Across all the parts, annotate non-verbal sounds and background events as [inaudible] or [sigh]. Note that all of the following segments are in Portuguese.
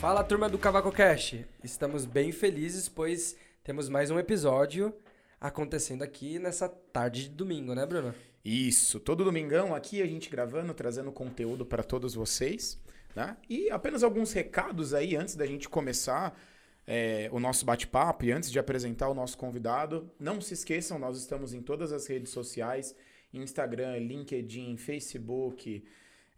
Fala turma do Cavaco Cash. Estamos bem felizes, pois temos mais um episódio acontecendo aqui nessa tarde de domingo, né, Bruno? Isso, todo domingão aqui a gente gravando, trazendo conteúdo para todos vocês. Né? E apenas alguns recados aí antes da gente começar é, o nosso bate-papo e antes de apresentar o nosso convidado. Não se esqueçam, nós estamos em todas as redes sociais: Instagram, LinkedIn, Facebook.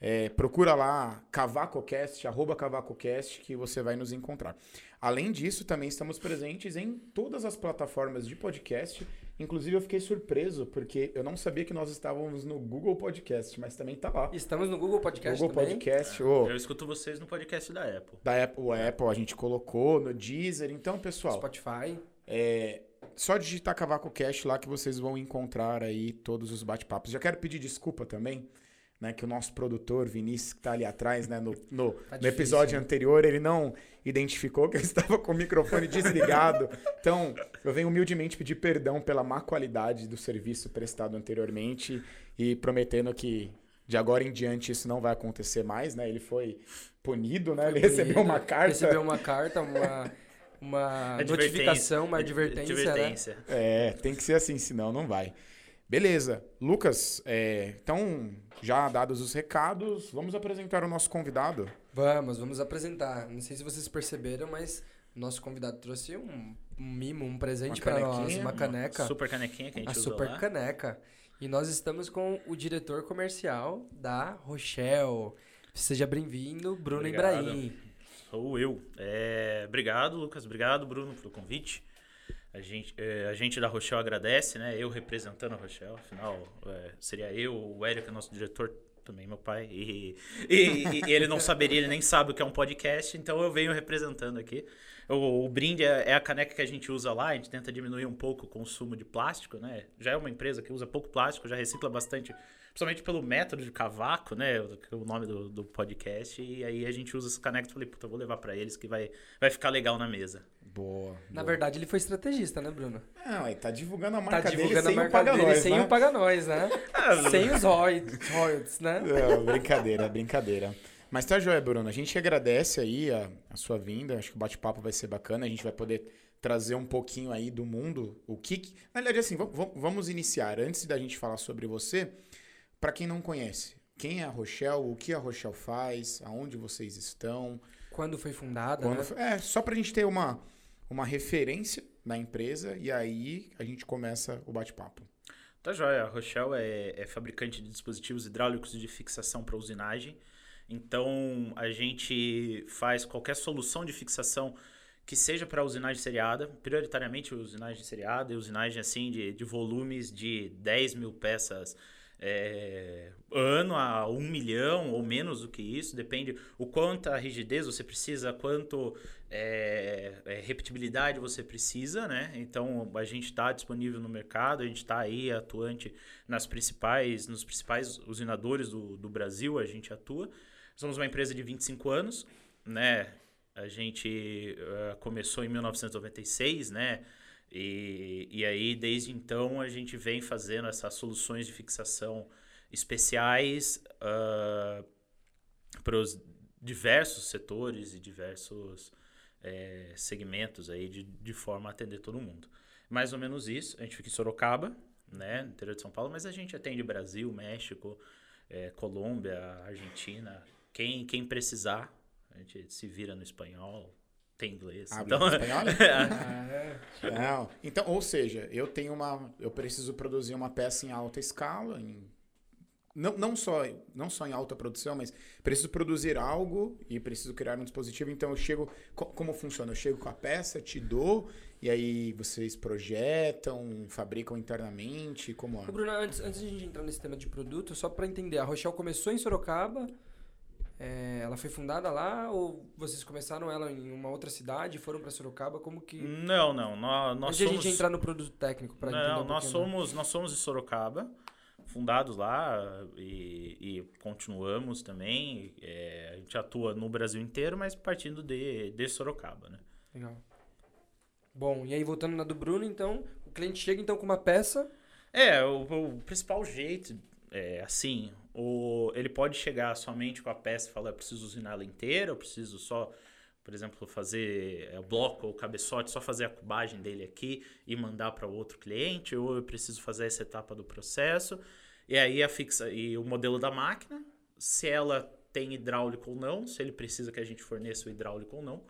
É, procura lá CavacoCast, arroba CavacoCast, que você vai nos encontrar. Além disso, também estamos presentes em todas as plataformas de podcast Inclusive, eu fiquei surpreso, porque eu não sabia que nós estávamos no Google Podcast, mas também tá lá. Estamos no Google Podcast Google também? Podcast. Oh, eu escuto vocês no podcast da Apple. Da Apple, o Apple a gente colocou, no Deezer. Então, pessoal... Spotify. É, só digitar Cavaco Cast lá que vocês vão encontrar aí todos os bate-papos. Já quero pedir desculpa também né, que o nosso produtor, Vinícius, que está ali atrás, né, no, no, tá no episódio anterior, ele não identificou que eu [laughs] estava com o microfone desligado. Então, eu venho humildemente pedir perdão pela má qualidade do serviço prestado anteriormente e prometendo que de agora em diante isso não vai acontecer mais, né? Ele foi punido, né? Ele punido, recebeu uma carta. Recebeu uma carta, uma, uma notificação, uma advertência, advertência. Né? É, tem que ser assim, senão não vai. Beleza. Lucas, é, então, já dados os recados, vamos apresentar o nosso convidado? Vamos, vamos apresentar. Não sei se vocês perceberam, mas o nosso convidado trouxe um, um mimo, um presente para nós, uma caneca. Uma super canequinha que a gente A super lá. caneca. E nós estamos com o diretor comercial da Rochelle. Seja bem-vindo, Bruno Obrigado. Ibrahim. Sou eu. É, obrigado, Lucas. Obrigado, Bruno, pelo convite. A gente, é, a gente da Rochelle agradece, né? Eu representando a Rochelle, afinal, é, seria eu, o Érico, nosso diretor, também meu pai, e, e, e, ele não saberia, ele nem sabe o que é um podcast, então eu venho representando aqui. O, o brinde é, é, a caneca que a gente usa lá, a gente tenta diminuir um pouco o consumo de plástico, né? Já é uma empresa que usa pouco plástico, já recicla bastante, principalmente pelo método de cavaco, né? O, o nome do, do podcast, e aí a gente usa essa caneca e falei, puta, vou levar para eles que vai, vai ficar legal na mesa. Boa. Na boa. verdade, ele foi estrategista, né, Bruno? Não, ele tá divulgando a tá marca tá divulgando dele a marca sem o dele, sem né? o paga nós, né? [laughs] Ah, sem os royalties, né? Não, brincadeira, brincadeira. Mas tá joia, Bruno. A gente agradece aí a, a sua vinda. Acho que o bate-papo vai ser bacana. A gente vai poder trazer um pouquinho aí do mundo, o que... Na verdade, assim, vamos, vamos iniciar. Antes da gente falar sobre você, para quem não conhece, quem é a Rochelle, o que a Rochelle faz, aonde vocês estão... Quando foi fundada, Quando né? foi... É, só pra gente ter uma uma referência na empresa e aí a gente começa o bate-papo. Tá joia. A Rochelle é, é fabricante de dispositivos hidráulicos de fixação para usinagem. Então, a gente faz qualquer solução de fixação que seja para usinagem seriada, prioritariamente usinagem seriada e usinagem assim de, de volumes de 10 mil peças é, ano a um milhão ou menos do que isso, depende o quanto a rigidez você precisa, quanto é, é, repetibilidade você precisa, né? Então a gente está disponível no mercado, a gente está aí atuante nas principais, nos principais usinadores do, do Brasil, a gente atua. Somos uma empresa de 25 anos, né? A gente uh, começou em 1996, né? E, e aí, desde então, a gente vem fazendo essas soluções de fixação especiais uh, para os diversos setores e diversos é, segmentos aí de, de forma a atender todo mundo. Mais ou menos isso. A gente fica em Sorocaba, né, no interior de São Paulo, mas a gente atende Brasil, México, é, Colômbia, Argentina. Quem, quem precisar, a gente se vira no espanhol, tem inglês. Ah, então... espanhol? [laughs] É. Não. Então, ou seja, eu tenho uma, eu preciso produzir uma peça em alta escala, em não, não, só, não só em alta produção, mas preciso produzir algo e preciso criar um dispositivo. Então eu chego. Como funciona? Eu chego com a peça, te dou, e aí vocês projetam, fabricam internamente? Como é? Bruno, antes, antes de a gente entrar nesse tema de produto, só para entender, a Rochelle começou em Sorocaba. É, ela foi fundada lá ou vocês começaram ela em uma outra cidade e foram para Sorocaba? Como que. Não, não. Nós, nós somos... a gente entrar no produto técnico para entender. Não, um nós, somos, nós somos de Sorocaba fundados lá e, e continuamos também. É, a gente atua no Brasil inteiro, mas partindo de, de Sorocaba, né? Legal. Bom, e aí voltando na do Bruno, então, o cliente chega então com uma peça. É, o, o principal jeito é assim, o, ele pode chegar somente com a peça e falar, eu preciso usinar ela inteira, eu preciso só por exemplo, fazer é, o bloco ou o cabeçote, só fazer a cubagem dele aqui e mandar para outro cliente, ou eu preciso fazer essa etapa do processo. E aí a fixa e o modelo da máquina, se ela tem hidráulico ou não, se ele precisa que a gente forneça o hidráulico ou não.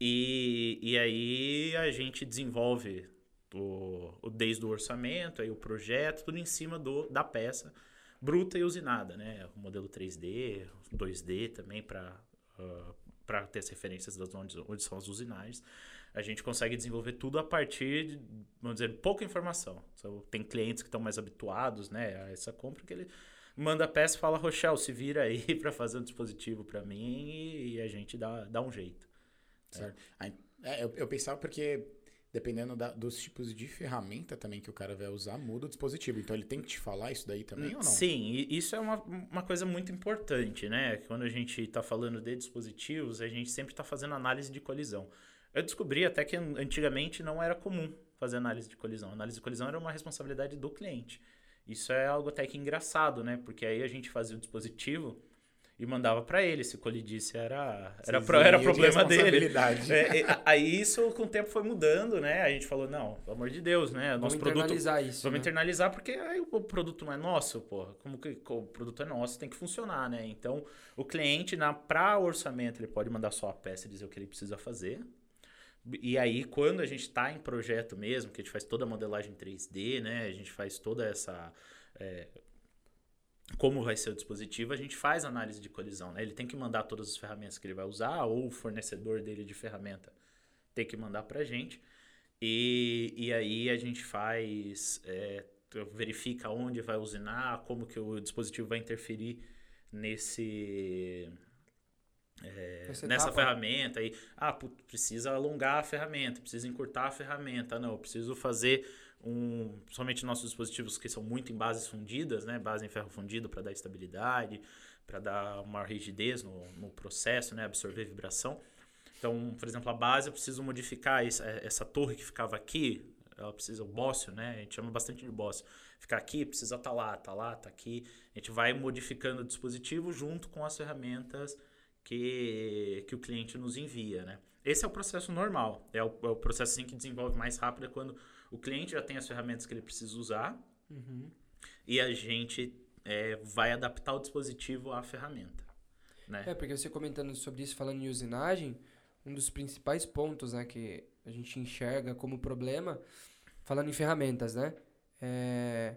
E, e aí a gente desenvolve o, o, desde o orçamento, aí o projeto, tudo em cima do, da peça bruta e usinada, né? O modelo 3D, 2D também para uh, para ter as referências das onde, onde são as usinagens. A gente consegue desenvolver tudo a partir de, vamos dizer, pouca informação. Então, tem clientes que estão mais habituados, né, a essa compra que ele manda a peça e fala, Rochelle, se vira aí [laughs] para fazer um dispositivo para mim e, e, a gente dá, dá um jeito. Certo. É, eu, eu pensava porque dependendo da, dos tipos de ferramenta também que o cara vai usar, muda o dispositivo. Então ele tem que te falar isso daí também ou não? Sim, isso é uma, uma coisa muito importante, né? Quando a gente está falando de dispositivos, a gente sempre está fazendo análise de colisão. Eu descobri até que antigamente não era comum fazer análise de colisão. A análise de colisão era uma responsabilidade do cliente. Isso é algo até que engraçado, né? Porque aí a gente fazia o dispositivo e mandava para ele. Se colidisse, era, era, pro, era problema dele. É, é, aí isso com o tempo foi mudando, né? A gente falou, não, pelo amor de Deus, né? Vamos Nosso internalizar produto, isso. Vamos né? internalizar porque aí o produto não é nosso, porra. Como que o produto é nosso, tem que funcionar, né? Então, o cliente, na para orçamento, ele pode mandar só a peça e dizer o que ele precisa fazer. E aí, quando a gente está em projeto mesmo, que a gente faz toda a modelagem 3D, né? A gente faz toda essa... É, como vai ser o dispositivo, a gente faz análise de colisão. Né? Ele tem que mandar todas as ferramentas que ele vai usar, ou o fornecedor dele de ferramenta tem que mandar para a gente. E, e aí a gente faz, é, verifica onde vai usinar, como que o dispositivo vai interferir nesse... É, nessa ferramenta aí, ah, precisa alongar a ferramenta, precisa encurtar a ferramenta, não, preciso fazer um, somente nossos dispositivos que são muito em bases fundidas, né? Base em ferro fundido para dar estabilidade, para dar uma rigidez no, no processo, né? Absorver vibração. Então, por exemplo, a base eu preciso modificar essa, essa torre que ficava aqui, ela precisa, o bócio, né? A gente chama bastante de bócio. Ficar aqui, precisa estar tá lá, tá lá, tá aqui. A gente vai modificando o dispositivo junto com as ferramentas que, que o cliente nos envia, né? Esse é o processo normal. É o, é o processo assim, que desenvolve mais rápido é quando o cliente já tem as ferramentas que ele precisa usar uhum. e a gente é, vai adaptar o dispositivo à ferramenta. Né? É, porque você comentando sobre isso, falando em usinagem, um dos principais pontos né, que a gente enxerga como problema, falando em ferramentas, né? É,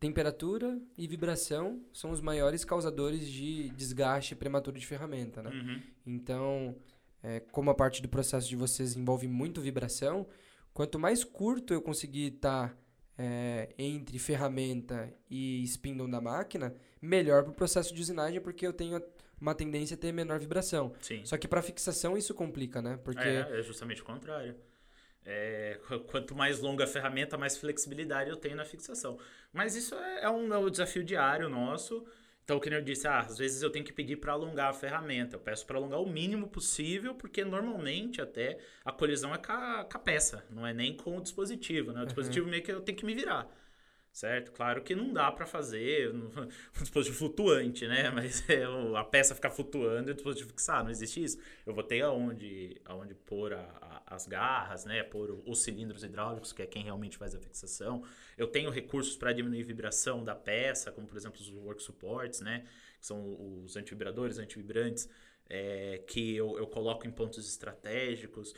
temperatura e vibração são os maiores causadores de desgaste prematuro de ferramenta, né? Uhum. Então, é, como a parte do processo de vocês envolve muito vibração, Quanto mais curto eu conseguir estar tá, é, entre ferramenta e spindle da máquina, melhor para o processo de usinagem, porque eu tenho uma tendência a ter menor vibração. Sim. Só que para fixação isso complica, né? Porque... É, é justamente o contrário. É, quanto mais longa a ferramenta, mais flexibilidade eu tenho na fixação. Mas isso é, é um, é um desafio diário nosso. Então, como eu disse, ah, às vezes eu tenho que pedir para alongar a ferramenta. Eu peço para alongar o mínimo possível, porque normalmente até a colisão é com a, com a peça, não é nem com o dispositivo. Né? O dispositivo uhum. meio que eu tenho que me virar certo? Claro que não dá para fazer [laughs] um dispositivo flutuante, né? Mas [laughs] é, a peça ficar flutuando e o dispositivo fixar, não existe isso. Eu vou ter aonde, aonde pôr a, a, as garras, né? Pôr os cilindros hidráulicos, que é quem realmente faz a fixação. Eu tenho recursos para diminuir a vibração da peça, como por exemplo os work supports, né? Que são os antivibradores, antivibrantes, é, que eu, eu coloco em pontos estratégicos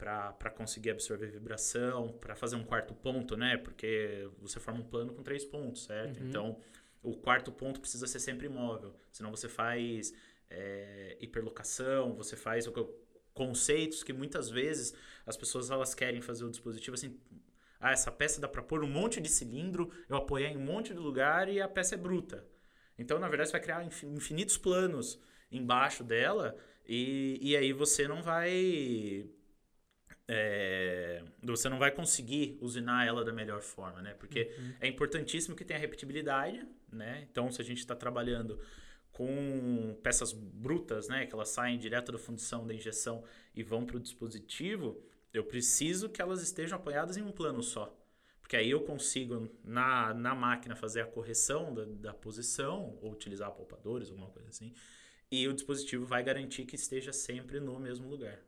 para conseguir absorver vibração, para fazer um quarto ponto, né? Porque você forma um plano com três pontos, certo? Uhum. Então, o quarto ponto precisa ser sempre imóvel, senão você faz é, hiperlocação, você faz conceitos que muitas vezes as pessoas elas querem fazer o dispositivo assim, ah, essa peça dá para pôr um monte de cilindro, eu apoiar em um monte de lugar e a peça é bruta. Então, na verdade, você vai criar infinitos planos embaixo dela e, e aí você não vai é, você não vai conseguir usinar ela da melhor forma, né? Porque uhum. é importantíssimo que tenha repetibilidade, né? Então, se a gente está trabalhando com peças brutas, né? Que elas saem direto da fundição, da injeção e vão para o dispositivo, eu preciso que elas estejam apoiadas em um plano só. Porque aí eu consigo, na, na máquina, fazer a correção da, da posição, ou utilizar palpadores, alguma coisa assim. e o dispositivo vai garantir que esteja sempre no mesmo lugar.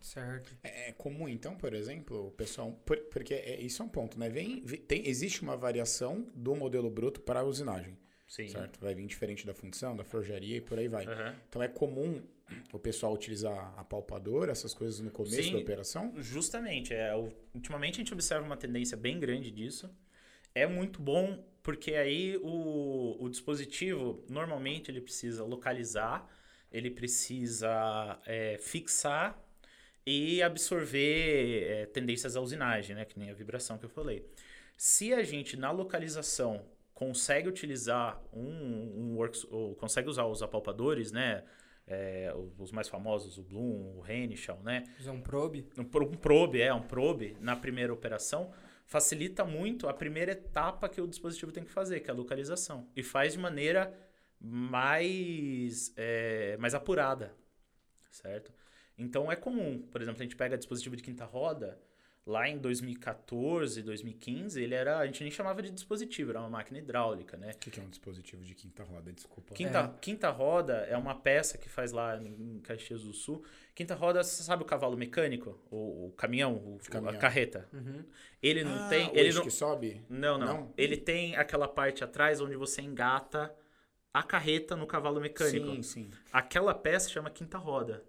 Certo. É é comum, então, por exemplo, o pessoal. por- porque é- isso é um ponto, né? Vem, tem, existe uma variação do modelo bruto para a usinagem, Sim. certo? Vai vir diferente da função, da forjaria e por aí vai. Aham. Então é comum o pessoal utilizar a palpadora, essas coisas no começo Sim. da operação? Justamente. É, ultimamente a gente observa uma tendência bem grande disso. É muito bom porque aí o, o dispositivo, normalmente, ele precisa localizar, ele precisa é, fixar e absorver é, tendências à usinagem, né? Que nem a vibração que eu falei. Se a gente, na localização, consegue utilizar um, um works, ou consegue usar os apalpadores, né? É, os mais famosos, o Bloom, o Renischel, né? Usar um probe. um um probe, é, um probe na primeira operação, facilita muito a primeira etapa que o dispositivo tem que fazer, que é a localização. E faz de maneira mais, é, mais apurada, certo? Então é comum, por exemplo, a gente pega dispositivo de quinta roda, lá em 2014, 2015, ele era, a gente nem chamava de dispositivo, era uma máquina hidráulica, né? O que que é um dispositivo de quinta roda? Desculpa. Quinta, quinta roda é uma peça que faz lá em Caxias do Sul. Quinta roda, você sabe o cavalo mecânico? O, o caminhão, o, caminhão. a carreta. Uhum. Ele não Ah, tem. o Ele não, que sobe? não, não, não? Ele tem aquela parte atrás onde você engata a carreta no cavalo mecânico. Sim, sim. Aquela peça chama quinta roda.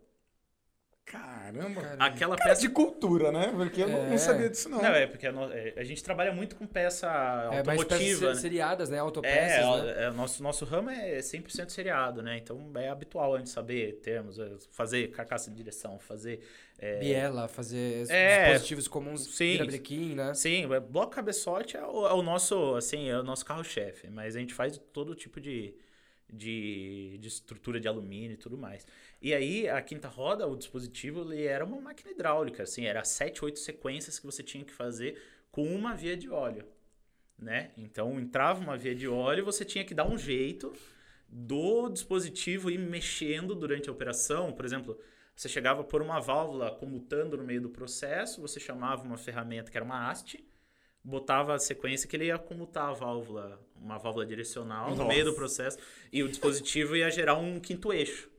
Caramba. Caramba. Aquela Cara peça. de cultura, né? Porque eu não, não É. sabia disso, não. Não, é porque a, no- é, a gente trabalha muito com peça É, automotiva. né? seriadas, né? É, Autopeças, ó, né? é, o nosso, nosso ramo é 100% seriado, né? Então é habitual a gente saber termos, é, fazer carcaça de direção, fazer. é, Biela, fazer É. dispositivos comuns, Sim. virabrequim, né? Sim, é, bloco cabeçote é o, é o nosso, assim, é o nosso carro-chefe, mas a gente faz todo tipo de, de, de estrutura de alumínio e tudo mais. E aí, a quinta roda, o dispositivo, ele era uma máquina hidráulica, assim, era sete, oito sequências que você tinha que fazer com uma via de óleo, né? Então, entrava uma via de óleo, você tinha que dar um jeito do dispositivo ir mexendo durante a operação, por exemplo, você chegava por uma válvula comutando no meio do processo, você chamava uma ferramenta que era uma haste, botava a sequência que ele ia comutar a válvula, uma válvula direcional no Nossa. meio do processo, e o dispositivo ia gerar um quinto eixo,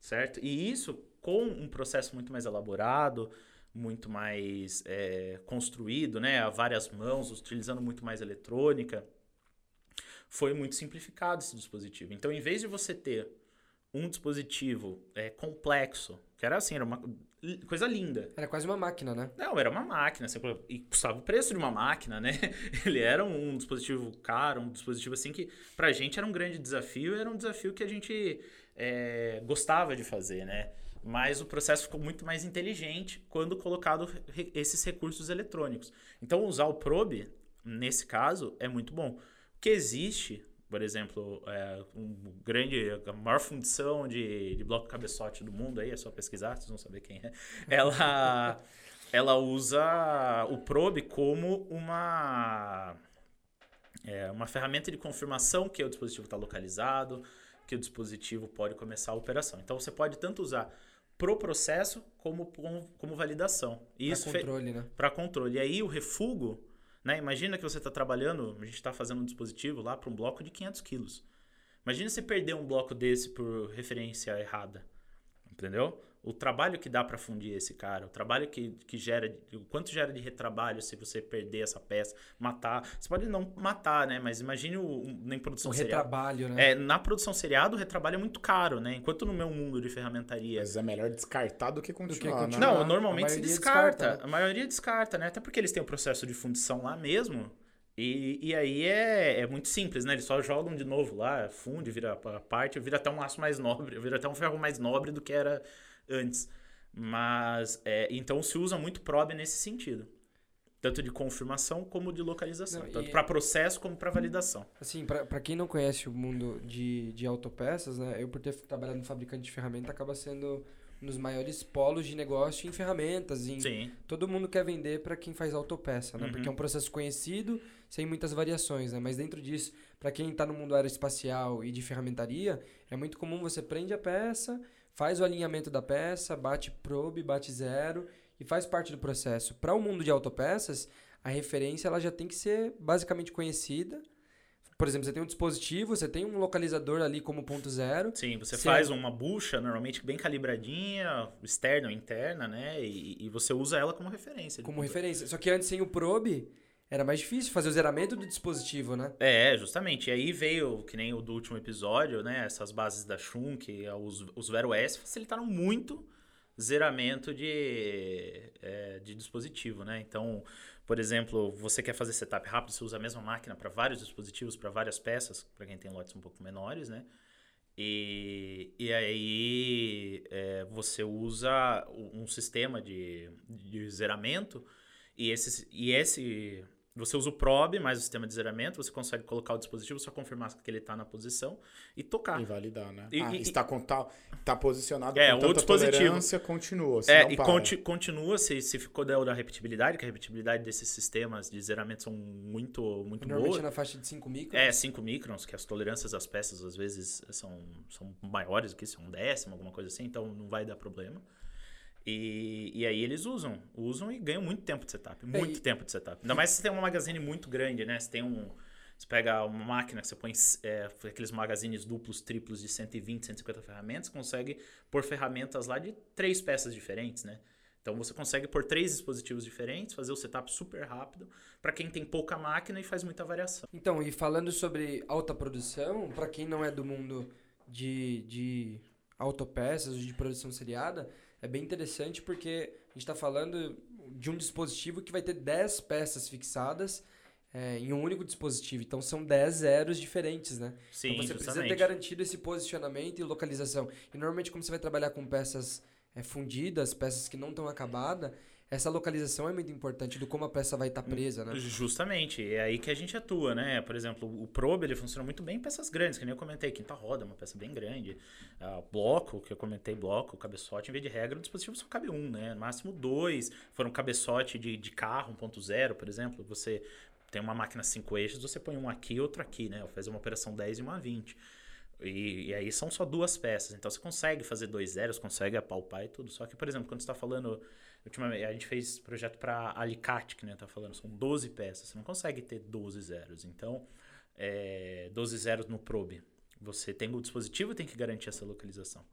certo? E isso com um processo muito mais elaborado, muito mais é, construído, né, a várias mãos, utilizando muito mais eletrônica, foi muito simplificado esse dispositivo. Então, em vez de você ter um dispositivo é, complexo, que era assim, era uma coisa linda. Era quase uma máquina, né? Não, era uma máquina, assim, e custava o preço de uma máquina, né? [laughs] Ele era um dispositivo caro, um dispositivo assim que pra gente era um grande desafio, era um desafio que a gente é, gostava de fazer, né? Mas o processo ficou muito mais inteligente quando colocado esses recursos eletrônicos. Então, usar o probe, nesse caso, é muito bom. O que existe, por exemplo, é, um grande, a maior função de, de bloco cabeçote do mundo aí, é só pesquisar, vocês vão saber quem é. [laughs] Ela, ela usa o probe como uma, é, uma ferramenta de confirmação que o dispositivo está localizado, que o dispositivo pode começar a operação. Então você pode tanto usar pro processo como como, como validação. Fe- controle, né? para controle. E aí o refugo, né? Imagina que você está trabalhando, a gente está fazendo um dispositivo lá para um bloco de 500 quilos. Imagina você perder um bloco desse por referência errada, entendeu? O trabalho que dá para fundir esse cara, o trabalho que, que gera, o quanto gera de retrabalho se você perder essa peça, matar. Você pode não matar, né? Mas imagine o, em produção O serial. retrabalho, né? É, na produção seriado, o retrabalho é muito caro, né? Enquanto no meu mundo de ferramentaria Mas é melhor descartar do que continuar, né? continuar. não, normalmente se maioria descarta. descarta, né? A maioria descarta, né? Até porque eles têm o processo de fundição lá mesmo. E, e aí é, é muito simples, né? Eles só jogam de novo lá, funde, vira a parte, vira até um aço mais nobre, vira até um ferro mais nobre do que era antes. Mas, é, então se usa muito probe nesse sentido. Tanto de confirmação como de localização. Não, tanto para processo como para validação. Assim, pra quem não conhece o mundo de, de autopeças, né? Eu, por ter trabalhado no fabricante de ferramenta, acaba sendo um dos maiores polos de negócio em ferramentas. Em, Sim. Todo mundo quer vender para quem faz autopeça, né? Uhum. Porque é um processo conhecido, sem muitas variações, né? Mas dentro disso, para quem está no mundo aeroespacial e de ferramentaria, é muito comum você prende a peça, faz o alinhamento da peça, bate probe, bate zero e faz parte do processo. Para o mundo de autopeças, a referência ela já tem que ser basicamente conhecida, por exemplo, você tem um dispositivo, você tem um localizador ali como ponto zero. Sim, você Se faz uma bucha, normalmente bem calibradinha, externa ou interna, né? E, e você usa ela como referência. como referência. Só que antes sem o probe, era mais difícil fazer o zeramento do dispositivo, né? É, justamente. E aí veio, que nem o do último episódio, né? Essas bases da Shunk, os, os Vero S facilitaram muito zeramento de, é, de dispositivo, né? Então, por exemplo, você quer fazer setup rápido, você usa a mesma máquina para vários dispositivos, para várias peças, para quem tem lotes um pouco menores, né? E, e aí é, você usa um sistema de, de zeramento e esse, e esse você usa o probe mais o sistema de zeramento, você consegue colocar o dispositivo, só confirmar que ele está na posição e tocar. E validar, né? E- ah, e- está com tal, tá posicionado É, com o tanta dispositivo. tolerância, continua. É, e para. conti- continua se, se ficou da, da repetibilidade, que a repetibilidade desses sistemas de zeramento são muito, muito Normalmente boas. na faixa de 5 micros. É, 5 microns, que as tolerâncias das peças às vezes são, são maiores do que isso, um décimo, alguma coisa assim, então não vai dar problema. E, e aí eles usam, usam e ganham muito tempo de setup, muito e- tempo de setup. Ainda mais se você tem uma magazine muito grande, né? Você tem um. Você pega uma máquina que você põe é, aqueles magazines duplos, triplos de 120, 150 ferramentas, consegue pôr ferramentas lá de três peças diferentes, né? Então você consegue pôr três dispositivos diferentes, fazer o setup super rápido para quem tem pouca máquina e faz muita variação. Então, e falando sobre alta produção, para quem não é do mundo de, de autopeças ou de produção seriada, é bem interessante porque a gente está falando de um dispositivo que vai ter 10 peças fixadas é, em um único dispositivo. Então, são 10 zeros diferentes, né? Sim, então, você precisa justamente. ter garantido esse posicionamento e localização. E, normalmente, como você vai trabalhar com peças é, fundidas, peças que não estão acabadas, essa localização é muito importante do como a peça vai estar presa, né? Justamente, é aí que a gente atua, né? Por exemplo, o Probe ele funciona muito bem em peças grandes, que nem eu comentei, quinta roda, é uma peça bem grande. Ah, bloco, que eu comentei, bloco, cabeçote, em vez de regra, o dispositivo só cabe um, né? No máximo dois. For um cabeçote de, de carro 1.0, por exemplo, você tem uma máquina cinco eixos, você põe um aqui e outro aqui, né? Faz uma operação 10 e uma 20. E, e aí são só duas peças. Então você consegue fazer dois zeros, consegue apalpar e tudo. Só que, por exemplo, quando você está falando. Ultimamente, a gente fez projeto para alicate, que né, tá falando, são 12 peças. Você não consegue ter 12 zeros. Então, é, 12 zeros no probe. Você tem o dispositivo tem que garantir essa localização.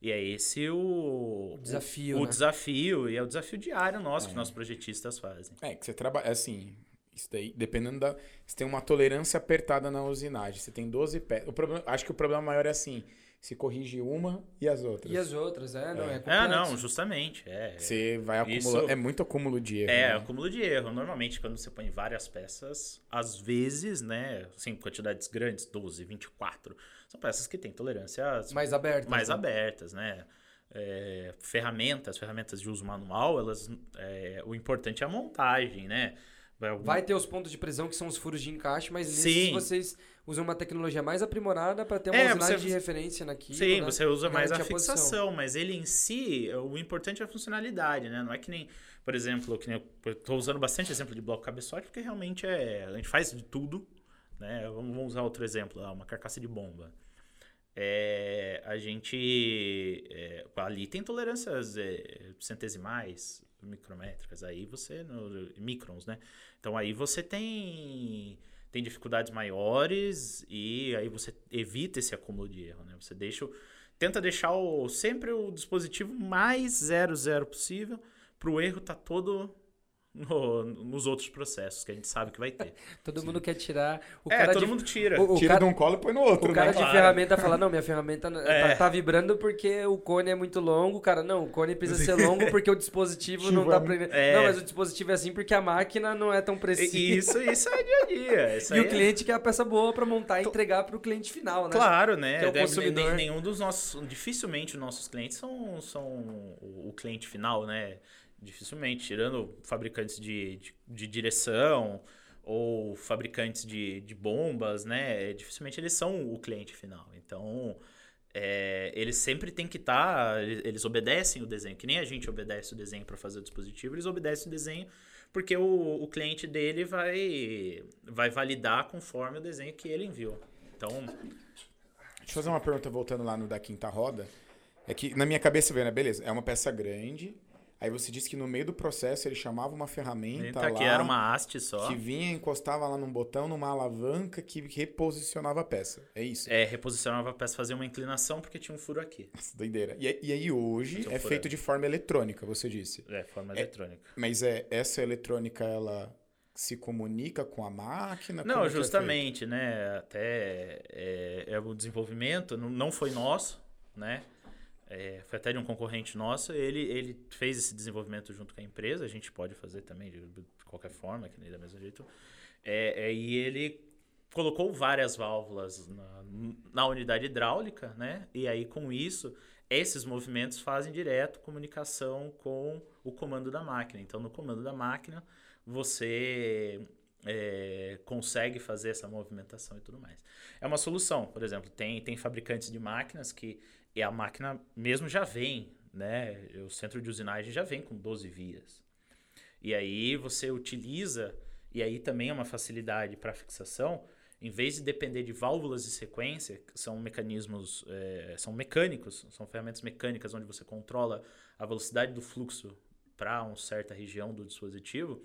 E é esse o, O desafio, O, né? desafio, e é o desafio diário nosso É. que nossos projetistas fazem. É, que você trabalha. Assim, isso daí, dependendo da. Você tem uma tolerância apertada na usinagem. Você tem 12 peças. O problema, acho que o problema maior é assim: se corrige uma e as outras. E as outras, é, não, é, É, complexo. não, justamente. É, Você vai Isso- acumular. É muito acúmulo de erro. É, né? acúmulo de erro. Normalmente, quando você põe várias peças, às vezes, né, assim, quantidades grandes, 12, 24, são peças que têm tolerâncias Mais abertas. mais né? abertas, né? É, ferramentas, ferramentas de uso manual, elas, é, o importante é a montagem, né? Algum- Vai ter os pontos de pressão que são os furos de encaixe, mas nesses vocês usam uma tecnologia mais aprimorada para ter uma É, você- de referência naquilo. Sim, né? você usa E mais a posição. fixação, mas ele em si, o importante é a funcionalidade, né? Não é que nem, por exemplo, que nem eu tô usando bastante exemplo de bloco cabeçote, porque realmente é, a gente faz de tudo, né? Vamos usar outro exemplo, lá, uma carcaça de bomba. É, a gente é, ali tem tolerâncias é, centesimais, micrométricas, aí você no, microns, né? Então aí você tem tem dificuldades maiores e aí você evita esse acúmulo de erro, né? Você deixa tenta deixar o, sempre o dispositivo mais 00 possível para o erro tá todo no- nos outros processos que a gente sabe que vai ter. [laughs] Todo mundo quer tirar. O é, cara todo de, mundo tira. O, o Tira cara, de um colo e põe no outro, o cara né? de Claro. ferramenta fala: não, minha ferramenta É. tá, tá vibrando porque o cone é muito longo. Cara, não, o cone precisa ser longo [laughs] porque o dispositivo não tá é- prendendo. é. Não, mas o dispositivo é assim porque a máquina não é tão precisa. Isso, isso é dia a dia. [laughs] Isso E aí o é- cliente quer a peça boa para montar e entregar para o cliente final, né? Claro, né? Que é o Deve- consumidor. Nenhum dos nossos. Dificilmente os nossos clientes são, são o cliente final, né? Dificilmente, tirando fabricantes de, de, de direção ou fabricantes de, de bombas, né? Dificilmente eles são o cliente final. Então, é, eles sempre têm que estar. eles obedecem o desenho, que nem a gente obedece o desenho para fazer o dispositivo, eles obedecem o desenho porque o, o cliente dele vai, vai validar conforme o desenho que ele enviou. Então, Deixa eu fazer uma pergunta voltando lá no da quinta roda. É que na minha cabeça veio, né? Beleza, é uma peça grande. Aí você disse que no meio do processo ele chamava uma ferramenta Tá, lá que era uma haste só. que vinha, encostava lá num botão, numa alavanca que reposicionava a peça. É isso. É, reposicionava a peça, fazia uma inclinação porque tinha um furo aqui. [laughs] Nossa, doideira. E, e aí hoje é feito de forma eletrônica, você disse. É, forma É, eletrônica. Mas é essa eletrônica ela se comunica com a máquina? Não, que é justamente, né? Até é, é o desenvolvimento não, não foi nosso, né? É, foi até de um concorrente nosso. Ele, ele fez esse desenvolvimento junto com a empresa. A gente pode fazer também de, qualquer forma, que nem da mesmo jeito. É, é, e ele colocou várias válvulas na, na unidade hidráulica, né? E aí com isso esses movimentos fazem direto comunicação com o comando da máquina. Então, no comando da máquina, você é, consegue fazer essa movimentação e tudo mais. É uma solução, por exemplo, tem, tem fabricantes de máquinas que e a máquina mesmo já vem, né? O centro de usinagem já vem com 12 vias. E aí você utiliza, e aí também é uma facilidade para fixação, em vez de depender de válvulas de sequência, que são mecanismos, é, são mecânicos, são ferramentas mecânicas onde você controla a velocidade do fluxo para uma certa região do dispositivo,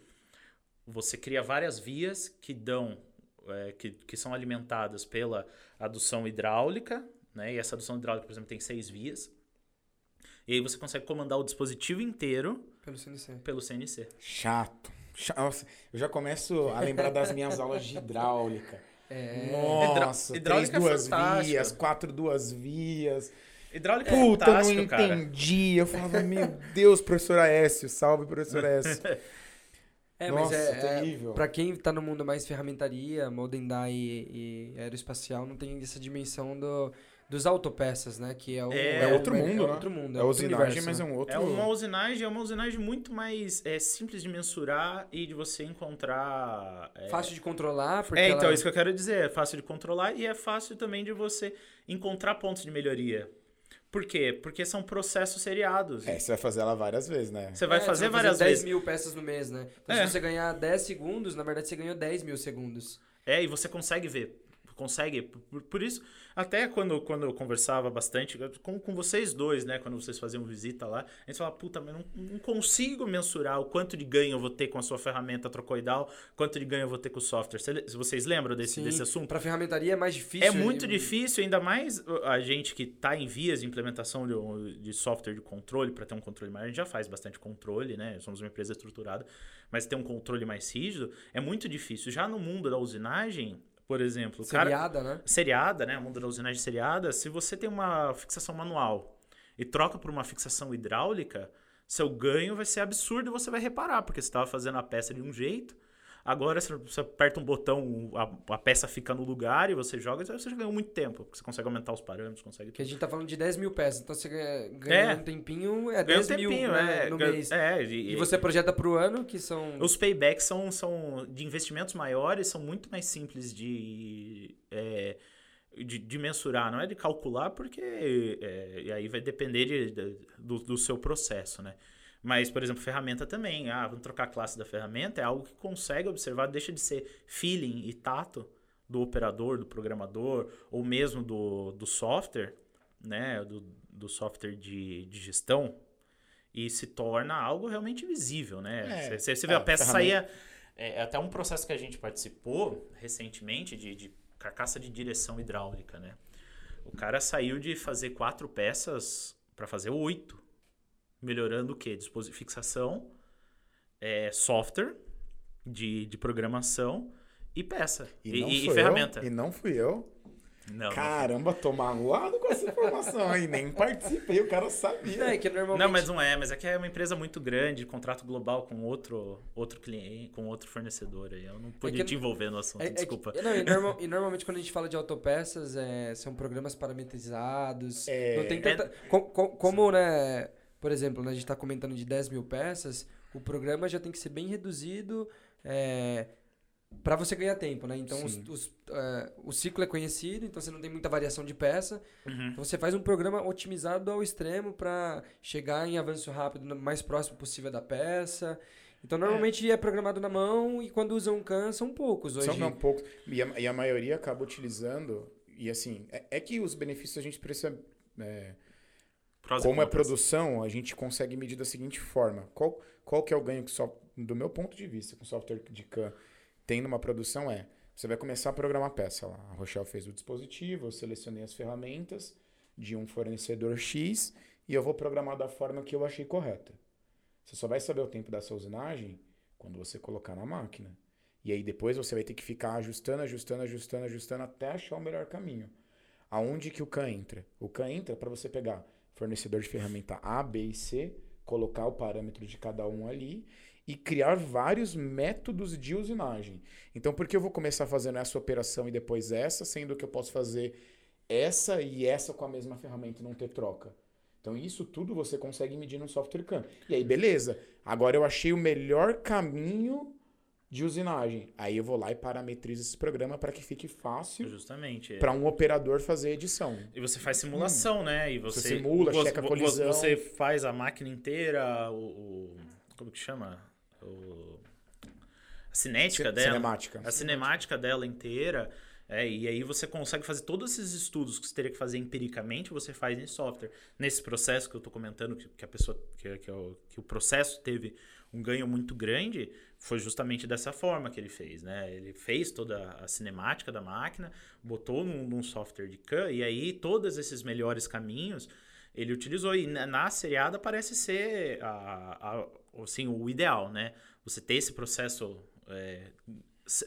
você cria várias vias que dão, é, que, que são alimentadas pela adução hidráulica, né? E essa adução hidráulica, por exemplo, tem seis vias. E aí você consegue comandar o dispositivo inteiro Pelo CNC. pelo CNC. Chato. Cha- Nossa, eu já começo a lembrar das minhas aulas de hidráulica. É. Nossa, Hidrá- hidráulica três é duas fantástico. vias, quatro duas vias. Hidráulica é Puta, eu não cara. entendi. Eu falava, meu Deus, professor Aécio, salve, professor Aécio. [laughs] É, Nossa, mas é, é terrível. pra quem tá no mundo mais ferramentaria, Modendai e, e aeroespacial, não tem essa dimensão do, dos autopeças, né? Que é, o, É É outro o- mundo, é né? outro mundo. É outro usinagem, universo, mas é né? um outro... É uma usinagem, é uma usinagem muito mais é, simples de mensurar e de você encontrar. É, Fácil de controlar, porque É, então, ela- isso que eu quero dizer. É fácil de controlar e é fácil também de você encontrar pontos de melhoria. Por quê? Porque são processos seriados. É, você vai fazer ela várias vezes, né? Você vai É, fazer você várias 10 vezes. mil peças no mês, né? Então, É. se você ganhar 10 segundos, na verdade você ganhou 10 mil segundos. É, e você consegue ver. Consegue. Por, por isso, até quando, quando eu conversava bastante com, com vocês dois, né? Quando vocês faziam visita lá, a gente falava, puta, mas não, não consigo mensurar o quanto de ganho eu vou ter com a sua ferramenta trocoidal, quanto de ganho eu vou ter com o software. Cê- Vocês lembram desse, Sim, desse assunto? Pra ferramentaria é mais difícil. É muito e- difícil, ainda mais a gente que está em vias de implementação de, de software de controle, para ter um controle maior. A gente já faz bastante controle, né? Somos uma empresa estruturada, mas ter um controle mais rígido é muito difícil. Já no mundo da usinagem, por exemplo, o cara, Seriada, né? seriada, né? O mundo da usinagem seriada, se você tem uma fixação manual e troca por uma fixação hidráulica, seu ganho vai ser absurdo e você vai reparar, porque você estava fazendo a peça de um jeito, agora você, você aperta um botão, a, a peça fica no lugar e você joga, você já ganhou muito tempo, porque você consegue aumentar os parâmetros, consegue Que a gente tá falando de 10 mil peças. Então você ganha, ganha É. um tempinho, é Ganha 10 um mil tempinho, né, é, no ganha- mês. é, e, E você projeta pro ano, que são. Os paybacks são, são de investimentos maiores, são muito mais simples de, é, de, de mensurar, não é de calcular, porque é, e aí vai depender de- de- do, do seu processo, né? Mas, por exemplo, ferramenta também. Ah, vamos trocar a classe da ferramenta, é algo que consegue observar, deixa de ser feeling e tato do operador, do programador, ou mesmo do, do software, né? Do, do software de, de gestão, e se torna algo realmente visível, né? É, Você, você vê é, a peça ferramenta- sair. É, é até um processo que a gente participou recentemente de, de carcaça de direção hidráulica, né? O cara saiu de fazer quatro peças para fazer oito, melhorando o quê? Fixação, é, software de, de programação e peça E, e, não e- e fui ferramenta. Eu, e não fui eu. Não, não Caramba, tô magoado com essa informação aí. Nem participei, o cara sabia. É, que normalmente. Não, mas não é, mas é que é uma empresa muito grande, contrato global com outro, outro cliente, com outro fornecedor aí. Eu não podia que- te envolver no assunto, É- é que- desculpa. não, e, normal- e normalmente quando a gente fala de autopeças, é, são programas parametrizados. É. Não tem tanta. co- co- como, né? Por exemplo, né, a gente está comentando de 10 mil peças, o programa já tem que ser bem reduzido é, para você ganhar tempo, né? Então os- os, é, o ciclo é conhecido, então você não tem muita variação de peça. Uhum. Então você faz um programa otimizado ao extremo para chegar em avanço rápido, no mais próximo possível da peça. Então normalmente é programado na mão e quando usam CAN são poucos hoje. São poucos. E a, e a maioria acaba utilizando. E assim, é, é que os benefícios a gente precisa é, Como é produção, a gente consegue medir da seguinte forma. Qual, qual que é o ganho que só, do meu ponto de vista, com software de CAN tem numa produção é, você vai começar a programar peça lá. A Rochelle fez o dispositivo, eu selecionei as ferramentas de um fornecedor X e eu vou programar da forma que eu achei correta. Você só vai saber o tempo dessa usinagem quando você colocar na máquina. E aí depois você vai ter que ficar ajustando, ajustando, ajustando, ajustando até achar o melhor caminho. Aonde que o CAN entra? O CAN entra para você pegar fornecedor de ferramenta A, B e C, colocar o parâmetro de cada um ali e criar vários métodos de usinagem. Então, por que eu vou começar fazendo essa operação e depois essa, sendo que eu posso fazer essa e essa com a mesma ferramenta e não ter troca? Então, isso tudo você consegue medir no software CAN. E aí, beleza. Agora eu achei o melhor caminho de usinagem. Aí eu vou lá e parametrizo esse programa para que fique fácil Justamente. para um operador fazer edição. E você faz simulação, né? E você, Você simula, vo- checa a colisão. Você faz a máquina inteira, o, o- como que chama? O, a cinética Ci- dela. cinemática. A cinemática dela inteira. É, e aí você consegue fazer todos esses estudos que você teria que fazer empiricamente, você faz em software. Nesse processo que eu estou comentando, que, que a pessoa, que, que, o, que o processo teve um ganho muito grande, foi justamente dessa forma que ele fez, né? Ele fez toda a cinemática da máquina, botou num, num software de CAN, e aí todos esses melhores caminhos ele utilizou. E na, na seriada parece ser a, a- assim, o ideal, né? Você ter esse processo é,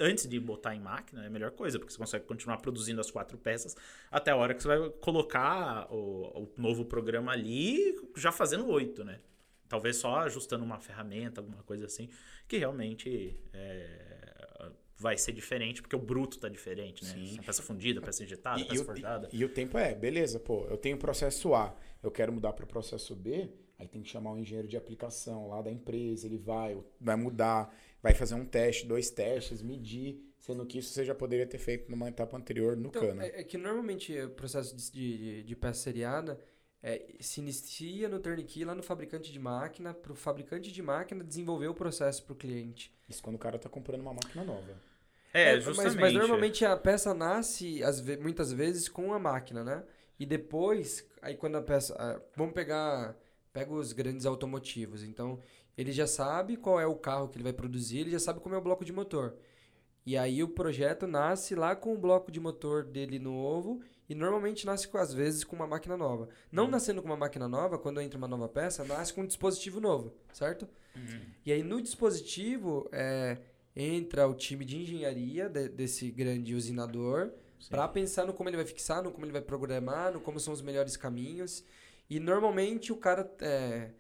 antes de botar em máquina é a melhor coisa, porque você consegue continuar produzindo as quatro peças até a hora que você vai colocar o, o novo programa ali, já fazendo oito, né? Talvez só ajustando uma ferramenta, alguma coisa assim, que realmente é, vai ser diferente, porque o bruto tá diferente, né? Sim. Peça fundida, peça injetada, E, e peça forjada. e o tempo é, beleza, pô, eu tenho o processo A, eu quero mudar para o processo B, aí tem que chamar o engenheiro de aplicação lá da empresa, ele vai, vai mudar, vai fazer um teste, dois testes, medir, sendo que isso você já poderia ter feito numa etapa anterior no Então, cano. é, é que normalmente o processo de, de, de peça seriada é, se inicia no turnkey lá no fabricante de máquina, para o fabricante de máquina desenvolver o processo para o cliente. Isso quando o cara tá comprando uma máquina nova. É, mas- justamente. Mas, normalmente a peça nasce, ve- muitas vezes, com a máquina, né? E depois, aí quando a peça. ah, Vamos pegar. Pega os grandes automotivos. Então, ele já sabe qual é o carro que ele vai produzir, ele já sabe como é o bloco de motor. E aí o projeto nasce lá com o bloco de motor dele novo e normalmente nasce com, às vezes com uma máquina nova. Não nascendo com uma máquina nova, quando entra uma nova peça, nasce com um dispositivo novo, certo? E aí no dispositivo é, entra o time de engenharia de- desse grande usinador para pensar no como ele vai fixar, no como ele vai programar, no como são os melhores caminhos. E normalmente o cara é,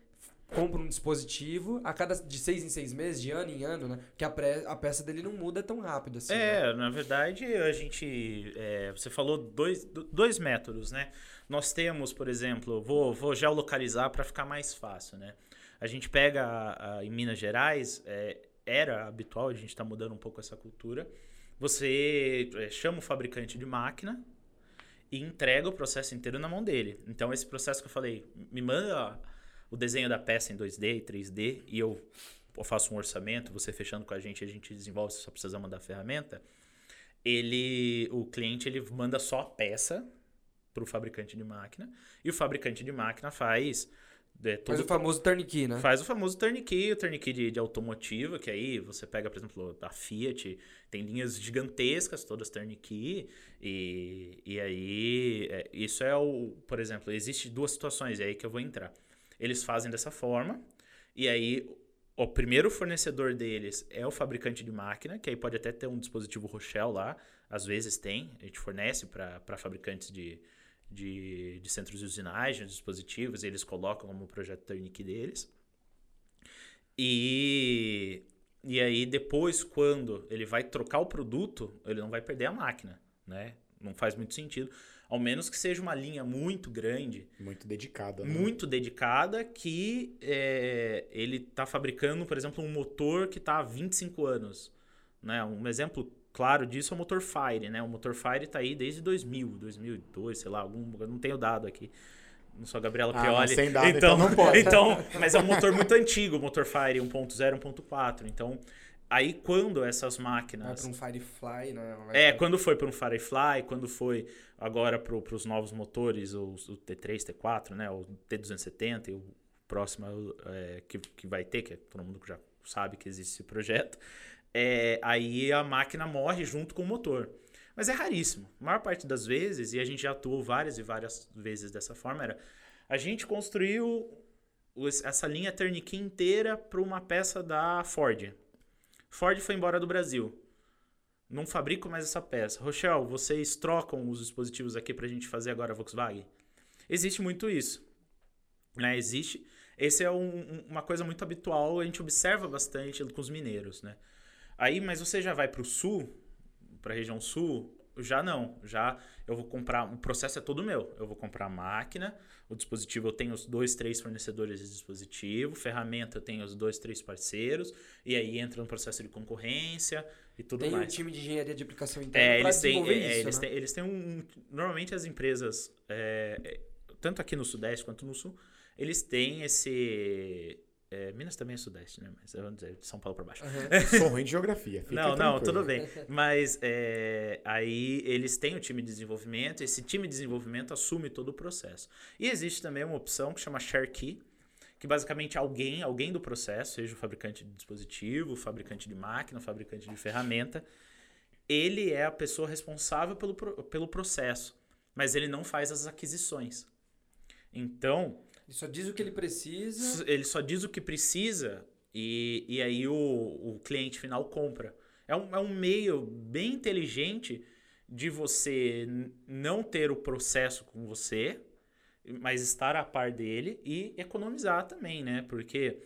compra um dispositivo a cada de seis em seis meses, de ano em ano, né? Porque a, pré- a peça dele não muda tão rápido assim. né? É, na verdade, a gente. é, você falou dois, do- dois métodos, né? Nós temos, por exemplo, vou, vou geolocalizar para ficar mais fácil, né? A gente pega a- a- em Minas Gerais, é, era habitual, a gente está mudando um pouco essa cultura. Você é, chama o fabricante de máquina e entrega o processo inteiro na mão dele. Então, esse processo que eu falei, me manda o desenho da peça em 2D e 3D e eu eu faço um orçamento, você fechando com a gente, a gente desenvolve, você só precisa mandar a ferramenta. Ele, o cliente, ele manda só a peça para o fabricante de máquina e o fabricante de máquina faz é, Faz o famoso turnkey, né? Faz o famoso turnkey, o turnkey de, de automotiva, que aí você pega, por exemplo, a Fiat, tem linhas gigantescas, todas turnkey, e, e aí, é, isso é o, por exemplo, existe duas situações, é aí que eu vou entrar. Eles fazem dessa forma, e aí o primeiro fornecedor deles é o fabricante de máquina, que aí pode até ter um dispositivo Rochelle lá, às vezes tem, a gente fornece para fabricantes de, de, de centros de usinagem, dispositivos, eles colocam como projeto turnkey deles. E, e aí depois, quando ele vai trocar o produto, ele não vai perder a máquina, né? Não faz muito sentido. Ao menos que seja uma linha muito grande, Muito dedicada. Né? muito dedicada, que é, ele está fabricando, por exemplo, um motor que está há 25 anos. Né? Um exemplo claro disso é o motor Fire. Né? O motor Fire está aí desde 2000, 2002, sei lá, algum, eu não tenho dado aqui. Não sou a Gabriela Ah, Pioli. sem dado, então não pode. [laughs] então, mas é um motor muito antigo, o motor Fire 1.0, 1.4. Então, aí quando essas Vai máquinas. para um Firefly, né? Vai É, pra- quando foi para um Firefly, quando foi agora para os novos motores, os- o T3, T4, né? O T270 e o próximo é, que, que vai ter, que é- todo mundo já sabe que existe esse projeto, é, aí a máquina morre junto com o motor. Mas é raríssimo. A maior parte das vezes, e a gente já atuou várias e várias vezes dessa forma, era a gente construiu essa linha Turnkey inteira para uma peça da Ford. Ford foi embora do Brasil. Não fabrico mais essa peça. Rochelle, vocês trocam os dispositivos aqui para a gente fazer agora a Volkswagen? Existe muito isso. Né? Existe. Esse é um- um- uma coisa muito habitual, a gente observa bastante com os mineiros, né? Aí, mas você já vai para o sul, para a região sul, já não. Já eu vou comprar, o processo é todo meu. Eu vou comprar a máquina, o dispositivo eu tenho os dois, três fornecedores de dispositivo, ferramenta eu tenho os dois, três parceiros, e aí entra no processo de concorrência e tudo Tem um mais. time de engenharia de aplicação interna É, eles têm, é, isso, eles, né? têm, eles têm um, um- Normalmente as empresas, é, é, tanto aqui no Sudeste quanto no Sul, eles têm esse. É, Minas também é Sudeste, né? Mas vamos dizer, de São Paulo para baixo. Aham. Sou ruim de geografia. Fica não, não, tranquilo. tudo bem. Mas é, aí eles têm o time de desenvolvimento, esse time de desenvolvimento assume todo o processo. E existe também uma opção que chama Share Key, que basicamente alguém, alguém do processo, seja o fabricante de dispositivo, o fabricante de máquina, o fabricante de ferramenta, ele é a pessoa responsável pelo, pelo processo, mas ele não faz as aquisições. Então, Ele só diz o que ele precisa. ele só diz o que precisa e, e aí o, o cliente final compra. É um, é um meio bem inteligente de você não ter o processo com você, mas estar a par dele e economizar também, né? Porque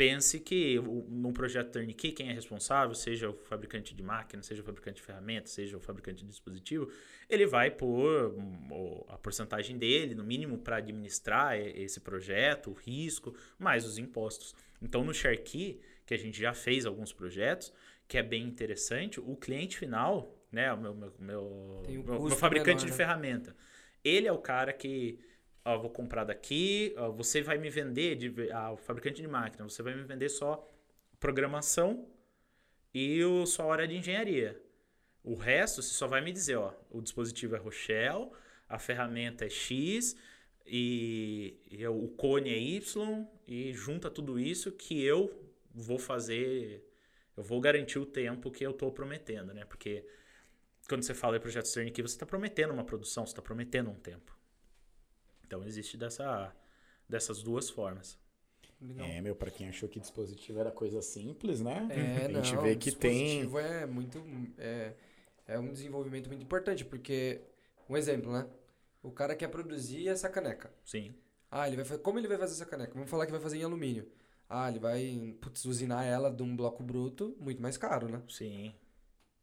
pense que num projeto turnkey, quem é responsável, seja o fabricante de máquina, seja o fabricante de ferramenta, seja o fabricante de dispositivo, ele vai pôr hum, a porcentagem dele, no mínimo, para administrar esse projeto, o risco, mais os impostos. Então, no ShareKey, que a gente já fez alguns projetos, que é bem interessante, o cliente final, né, o meu, meu, meu, um meu- fabricante menor, de né? ferramenta, ele é o cara que ó, vou comprar daqui, você vai me vender, de, ah, o fabricante de máquina, você vai me vender só programação e o, sua hora de engenharia. O resto, você só vai me dizer, ó, o dispositivo é Rochelle, a ferramenta é X e, e o cone é Y e junta tudo isso que eu vou fazer, eu vou garantir o tempo que eu estou prometendo, né? Porque quando você fala em projeto turnkey, você está prometendo uma produção, você está prometendo um tempo. Então existe dessa, dessas duas formas. Legal. É, meu, pra quem achou que dispositivo era coisa simples, né? É, a gente não, vê o que tem. dispositivo é muito. É, é um desenvolvimento muito importante, porque. Um exemplo, né? O cara quer produzir essa caneca. Sim. Ah, ele vai fazer. Como ele vai fazer essa caneca? Vamos falar que vai fazer em alumínio. Ah, ele vai putz, usinar ela de um bloco bruto, muito mais caro, né? Sim.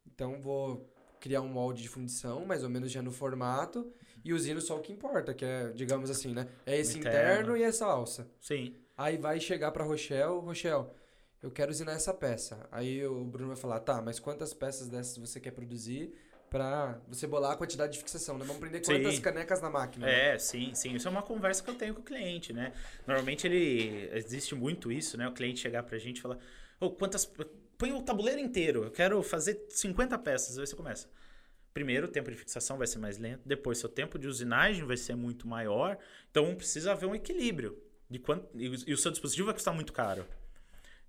Então vou criar um molde de fundição, mais ou menos já no formato, e usino só o que importa, que é, digamos assim, né? É esse Interno. interno, e essa alça. Sim. Aí vai chegar pra Rochelle, Rochelle, eu quero usinar essa peça. Aí o Bruno vai falar, tá, mas quantas peças dessas você quer produzir pra você bolar a quantidade de fixação, né? Vamos aprender quantas Sim. canecas na máquina. né? É, sim, sim. Isso é uma conversa que eu tenho com o cliente, né? Normalmente ele. Existe muito isso, né? O cliente chegar pra gente e falar: Ô, quantas. Põe o tabuleiro inteiro, eu quero fazer 50 peças. Aí você começa. Primeiro, o tempo de fixação vai ser mais lento. Depois, seu tempo de usinagem vai ser muito maior. Então, precisa haver um equilíbrio. De quanto, e, o, seu dispositivo vai custar muito caro.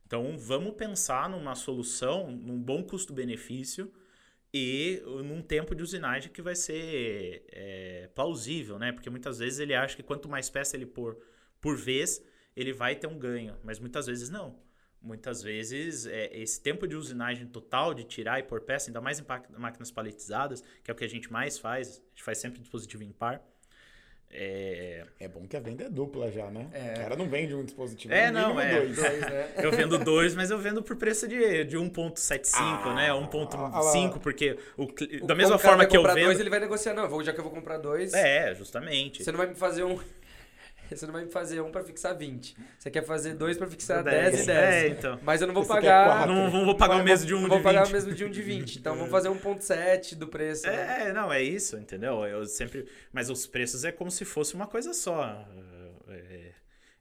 Então, vamos pensar numa solução, num bom custo-benefício e num tempo de usinagem que vai ser é, plausível, né? Porque muitas vezes ele acha que quanto mais peça ele pôr por vez, ele vai ter um ganho. Mas muitas vezes não. Muitas vezes é, esse tempo de usinagem total, de tirar e pôr peça, ainda mais em máquinas paletizadas, que é o que a gente mais faz, a gente faz sempre dispositivo em par. É, É bom que a venda é dupla já, né? É. O cara não vende um dispositivo, É, não, é. dois. Dois, né? [laughs] Eu vendo dois, mas eu vendo por preço de, de 1.75, Ah, né? ah 1.5, lá. porque o O- da mesma forma que eu comprar vendo. dois, ele vai negociar, não, já que eu vou comprar dois, É, justamente. você não vai me fazer um... [laughs] Você não vai me fazer um pra fixar 20. Você quer fazer dois pra fixar 10, 10 e 10. é, então. Mas eu não vou Você pagar... Não, não vou pagar o mesmo de um não de vou pagar 20. o mesmo de um de 20. Então vamos [laughs] fazer 1.7 do preço. né? É, não, é isso, entendeu? Eu sempre. Mas os preços é como se fosse uma coisa só. É,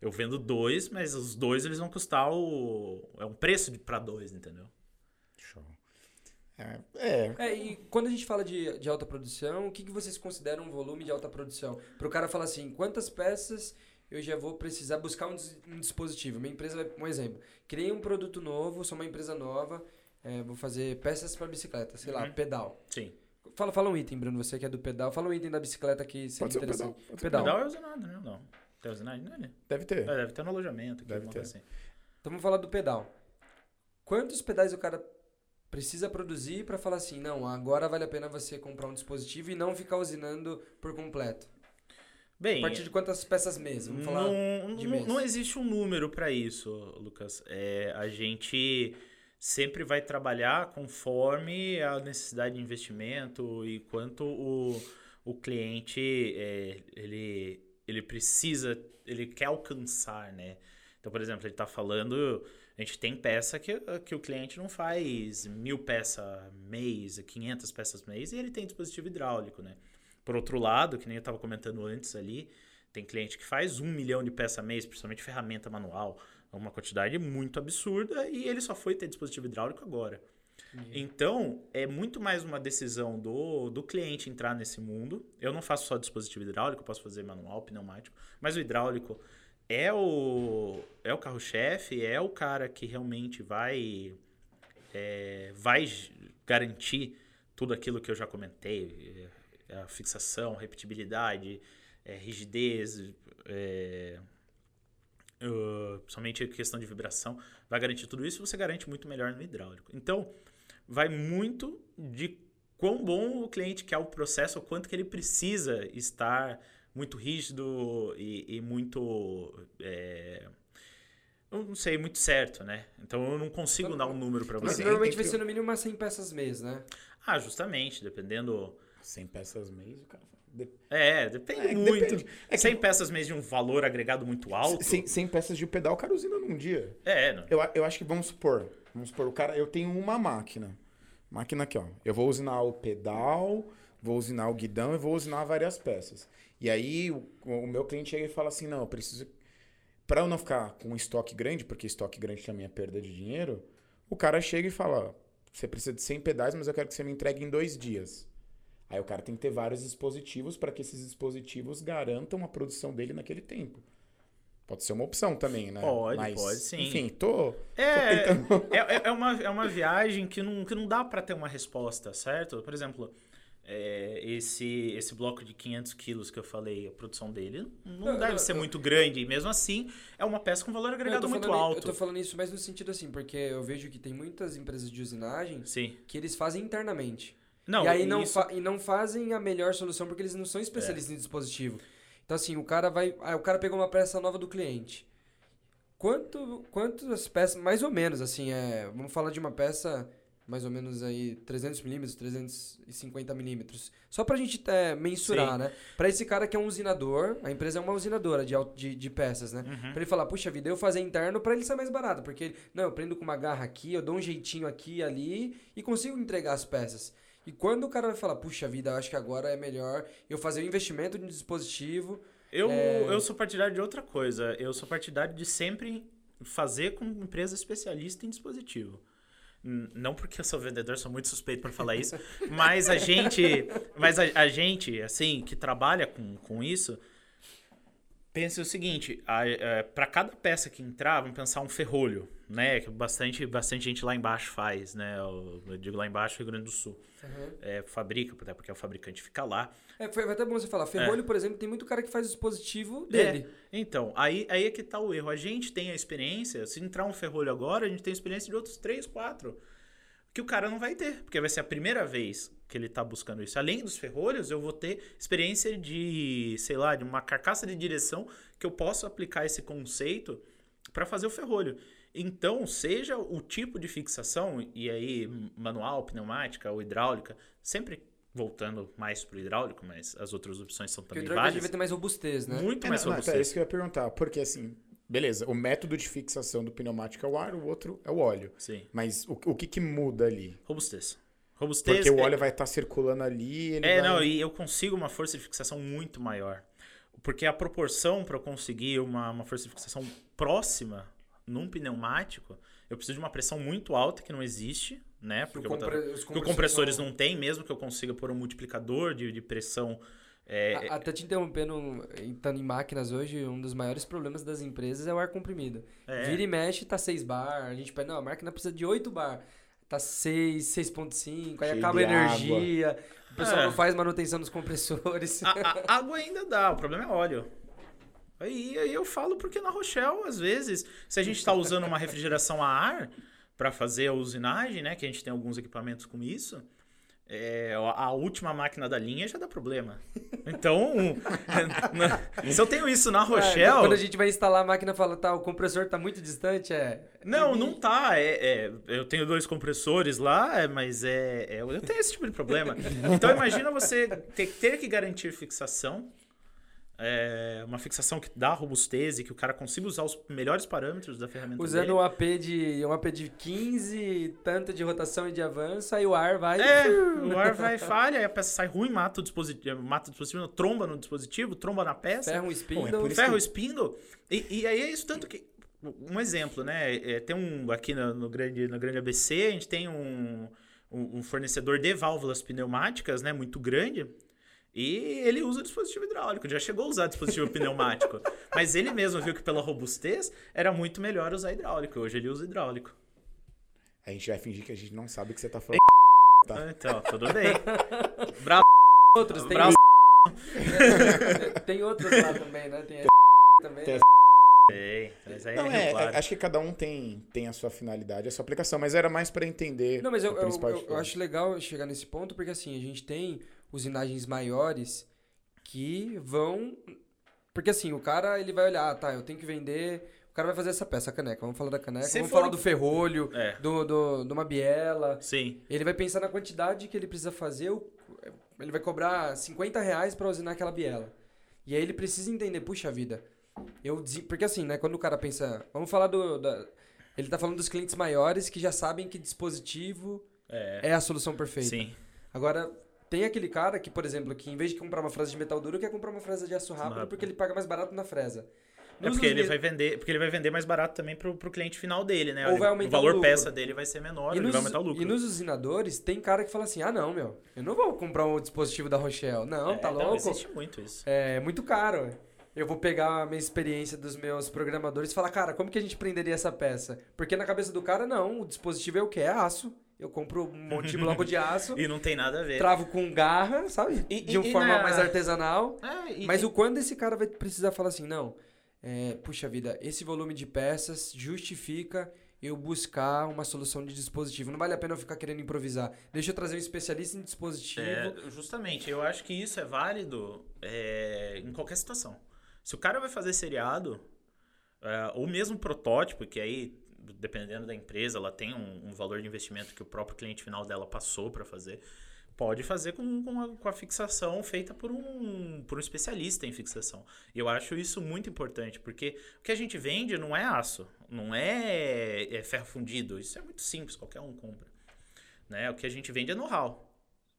Eu vendo dois, mas os dois eles vão custar o. É um preço pra dois, entendeu? Show. É, é, É, e quando a gente fala de, de alta produção, o que, que vocês consideram um volume de alta produção? Para o cara falar assim, quantas peças eu já vou precisar buscar um, um dispositivo? Minha empresa, vai, um exemplo, criei um produto novo, sou uma empresa nova, é, vou fazer peças para bicicleta, sei lá, Uhum. pedal. Sim. Fala, fala um item, Bruno, você que é do pedal, fala um item da bicicleta que seria Pode ser o interessante. pedal, pode ser o pedal. Pedal é usinado, né? Não. Tem usinado? Não é, né? deve ter. É, deve ter no alojamento. aqui, Deve ter. assim. Então vamos falar do pedal. Quantos pedais o cara precisa produzir para falar assim, não, agora vale a pena você comprar um dispositivo e não ficar usinando por completo? Bem, A partir de quantas peças mês? Vamos falar. não, de mês. não existe um número para isso, Lucas. É, a gente sempre vai trabalhar conforme a necessidade de investimento e quanto o, o cliente é, ele, ele precisa, ele quer alcançar, né? Então, por exemplo, ele está falando, a gente tem peça que, que o cliente não faz mil peças mês, 500 peças mês, e ele tem dispositivo hidráulico, né? Por outro lado, que nem eu estava comentando antes ali, tem cliente que faz um milhão de peças mês, principalmente ferramenta manual, é uma quantidade muito absurda, e ele só foi ter dispositivo hidráulico agora. Então, é muito mais uma decisão do, do cliente entrar nesse mundo. Eu não faço só dispositivo hidráulico, posso fazer manual, pneumático, mas o hidráulico é o, é o carro-chefe, é o cara que realmente vai, é, vai garantir tudo aquilo que eu já comentei: é, a fixação, repetibilidade, é, rigidez, é, uh, somente a questão de vibração, vai garantir tudo isso, você garante muito melhor no hidráulico. Então, vai muito de quão bom o cliente quer o processo, o quanto que ele precisa estar muito rígido e, e muito. é, eu não sei, muito certo, né? Então eu não consigo dar um número para Mas você. normalmente entre- vai ser no mínimo umas 100 peças mês, né? Ah, justamente, dependendo. 100 peças mês, o cara É, depende É, muito. depende. É que- 100 peças mês de um valor agregado muito alto. 100, 100 peças de pedal, o cara usina num dia. É, não. Eu, a- eu acho que vamos supor, vamos supor, o cara, eu tenho uma máquina. Máquina aqui, ó. Eu vou usinar o pedal, vou usinar o guidão e vou usinar várias peças. E aí o, o meu cliente chega e fala assim: "Não, eu preciso para eu não ficar com um estoque grande, porque estoque grande também é perda de dinheiro". O cara chega e fala: "Você precisa de 100 pedais, mas eu quero que você me entregue em dois dias". Aí o cara tem que ter vários dispositivos para que esses dispositivos garantam a produção dele naquele tempo. Pode ser uma opção também, né? Pode, pode, sim. Enfim, tô. É, Tô tentando- é- é uma, é uma viagem que não, que não dá para ter uma resposta, certo? Por exemplo, é, esse, esse bloco de 500 quilos que eu falei, a produção dele não Eu- deve eu- ser eu- muito grande. E mesmo assim, é uma peça com valor agregado muito falando- alto. Eu tô falando isso mais no sentido assim, porque eu vejo que tem muitas empresas de usinagem Sim. que eles fazem internamente. Não, e aí não, isso- e não fazem a melhor solução porque eles não são especialistas em dispositivo. Então assim, o cara vai, o cara pegou uma peça nova do cliente. Quanto quantas peças, mais ou menos assim, é, vamos falar de uma peça mais ou menos aí 300 milímetros, 350 milímetros, só pra gente é, mensurar, Sim. né? Pra esse cara que é um usinador, a empresa é uma usinadora de, de, de peças, né? Uhum. Pra ele falar, puxa vida, eu fazer interno pra ele ser mais barato. Porque, ele, não, eu prendo com uma garra aqui, eu dou um jeitinho aqui e ali e consigo entregar as peças. E quando o cara vai falar, puxa vida, acho que agora é melhor eu fazer o investimento de um dispositivo. Eu, É. eu sou partidário de outra coisa. Eu sou partidário de sempre fazer com empresa especialista em dispositivo. Não porque eu sou vendedor, sou muito suspeito para falar isso, mas a gente, mas a, a gente, assim, que trabalha com, com isso, pensa o seguinte: para cada peça que entrar, vamos pensar um ferrolho, né? Que bastante, bastante gente lá embaixo faz, né? Eu, eu digo lá embaixo, Rio Grande do Sul. É, fabrica, até porque o fabricante fica lá. É, foi até bom você falar. Ferrolho, por exemplo, tem muito cara que faz o dispositivo dele. É, então, aí, aí é que tá o erro. A gente tem a experiência, se entrar um ferrolho agora, a gente tem experiência de outros três, quatro. Que o cara não vai ter, porque vai ser a primeira vez que ele tá buscando isso. Além dos ferrolhos, eu vou ter experiência de, sei lá, de uma carcaça de direção que eu posso aplicar esse conceito para fazer o ferrolho. Então, seja o tipo de fixação, e aí manual, pneumática ou hidráulica, sempre voltando mais pro hidráulico, mas as outras opções são Porque o também hidráulico devia ter mais robustez, né? Muito É, mais não, não, robustez. é isso que eu ia perguntar. Porque assim, beleza, o método de fixação do pneumático é o ar, o outro é o óleo. Sim. Mas o, o que que muda ali? Robustez. Robustez. Porque o é- óleo vai estar circulando ali. Ele É, vai... não, e eu consigo uma força de fixação muito maior. Porque a proporção para eu conseguir uma, uma força de fixação próxima num pneumático, eu preciso de uma pressão muito alta que não existe né? Porque compre- tá- os compressores são- não tem, mesmo que eu consiga pôr um multiplicador de, de pressão. É, A- Até te interrompendo, estando em máquinas hoje, um dos maiores problemas das empresas é o ar comprimido. é, Vira e mexe, tá 6 bar. A gente pede, não, a máquina precisa de 8 bar. Tá 6, 6.5, aí Cheio acaba a energia. O pessoal É. não faz manutenção dos compressores. a, a- [laughs] água ainda dá, o problema é óleo. Aí, aí eu falo porque na Rochelle, às vezes, se a gente está usando uma refrigeração a ar para fazer a usinagem, né? Que a gente tem alguns equipamentos com isso. É, a última máquina da linha já dá problema. Então, [laughs] na- se eu tenho isso na É, Rochelle. Quando a gente vai instalar a máquina, fala, tá, o compressor tá muito distante, é... Não, não tá. É, é, eu tenho dois compressores lá, é, mas é, é- eu tenho esse tipo de problema. Então imagina você ter, ter que garantir fixação. É, uma fixação que dá robustez e que o cara consiga usar os melhores parâmetros da ferramenta Usando dele. um AP de um AP de 15, tanto de rotação e de avanço, aí o ar vai... É, [laughs] o ar vai falha, aí a peça sai ruim, mata o dispositivo, mata o dispositivo, tromba no dispositivo, tromba na peça. Ferra um Bom, é spindle. que- spindle. E, e aí é isso tanto que. Um exemplo, né? É, tem um. Aqui no, no grande, no grande ABC, a gente tem um, um, um fornecedor de válvulas pneumáticas, né? Muito grande. E ele usa dispositivo hidráulico, já chegou a usar dispositivo pneumático. [laughs] Mas ele mesmo viu que pela robustez era muito melhor usar hidráulico. Hoje ele usa hidráulico. A gente vai fingir que a gente não sabe o que você tá falando. Tá. [laughs] Então, tudo [laughs] bem. Bravo. Outros, tem, Braço. tem outros lá também, né? Tem, também. Tem né? Tem, mas aí Não, é, é, Claro. é, acho que cada um tem, tem a sua finalidade, a sua aplicação, mas era mais pra entender Não, mas eu, a eu, principal eu- eu acho legal chegar nesse ponto, porque assim, a gente tem usinagens maiores que vão. Porque assim, o cara ele vai olhar, ah, tá, eu tenho que vender. O cara vai fazer essa peça, a caneca. Vamos falar da caneca, Se vamos for falar do ferrolho, É, do, do, de uma biela. sim. Ele vai pensar na quantidade que ele precisa fazer. Ele vai cobrar 50 reais pra usinar aquela biela. E aí ele precisa entender, puxa vida. Eu, porque assim, né, quando o cara pensa. Vamos falar do. Da, ele tá falando dos clientes maiores que já sabem que dispositivo É, é a solução perfeita. sim. Agora, tem aquele cara que, por exemplo, que em vez de comprar uma fresa de metal duro, quer comprar uma fresa de aço rápido porque ele paga mais barato na fresa. É Nos porque ele vai vender, porque ele vai vender mais barato também pro, pro cliente final dele, né? Ou vai aumentar o valor o peça dele vai ser menor, E ele nos, vai aumentar o lucro. e nos usinadores, tem cara que fala assim: ah, não, meu, eu não vou comprar um dispositivo da Rochelle. Não, É, tá não, louco? existe muito isso. É muito caro. Eu vou pegar a minha experiência dos meus programadores e falar, cara, como que a gente prenderia essa peça? Porque na cabeça do cara, não, o dispositivo é o que? É aço. Eu compro um monte de bloco de [laughs] aço, E não tem nada a ver. travo com garra, sabe? E- de uma forma na- mais artesanal. É, e- Mas e- o quando esse cara vai precisar falar assim, não, é, puxa vida, esse volume de peças justifica eu buscar uma solução de dispositivo. Não vale a pena eu ficar querendo improvisar. Deixa eu trazer um especialista em dispositivo. É, justamente, eu acho que isso é válido é, em qualquer situação. Se o cara vai fazer seriado, é, ou mesmo protótipo, que aí, dependendo da empresa, ela tem um, um valor de investimento que o próprio cliente final dela passou para fazer, pode fazer com, com, a, com a fixação feita por um, por um especialista em fixação. E eu acho isso muito importante, porque o que a gente vende não é aço, não é, é ferro fundido, isso é muito simples, qualquer um compra. Né? O que a gente vende é know-how.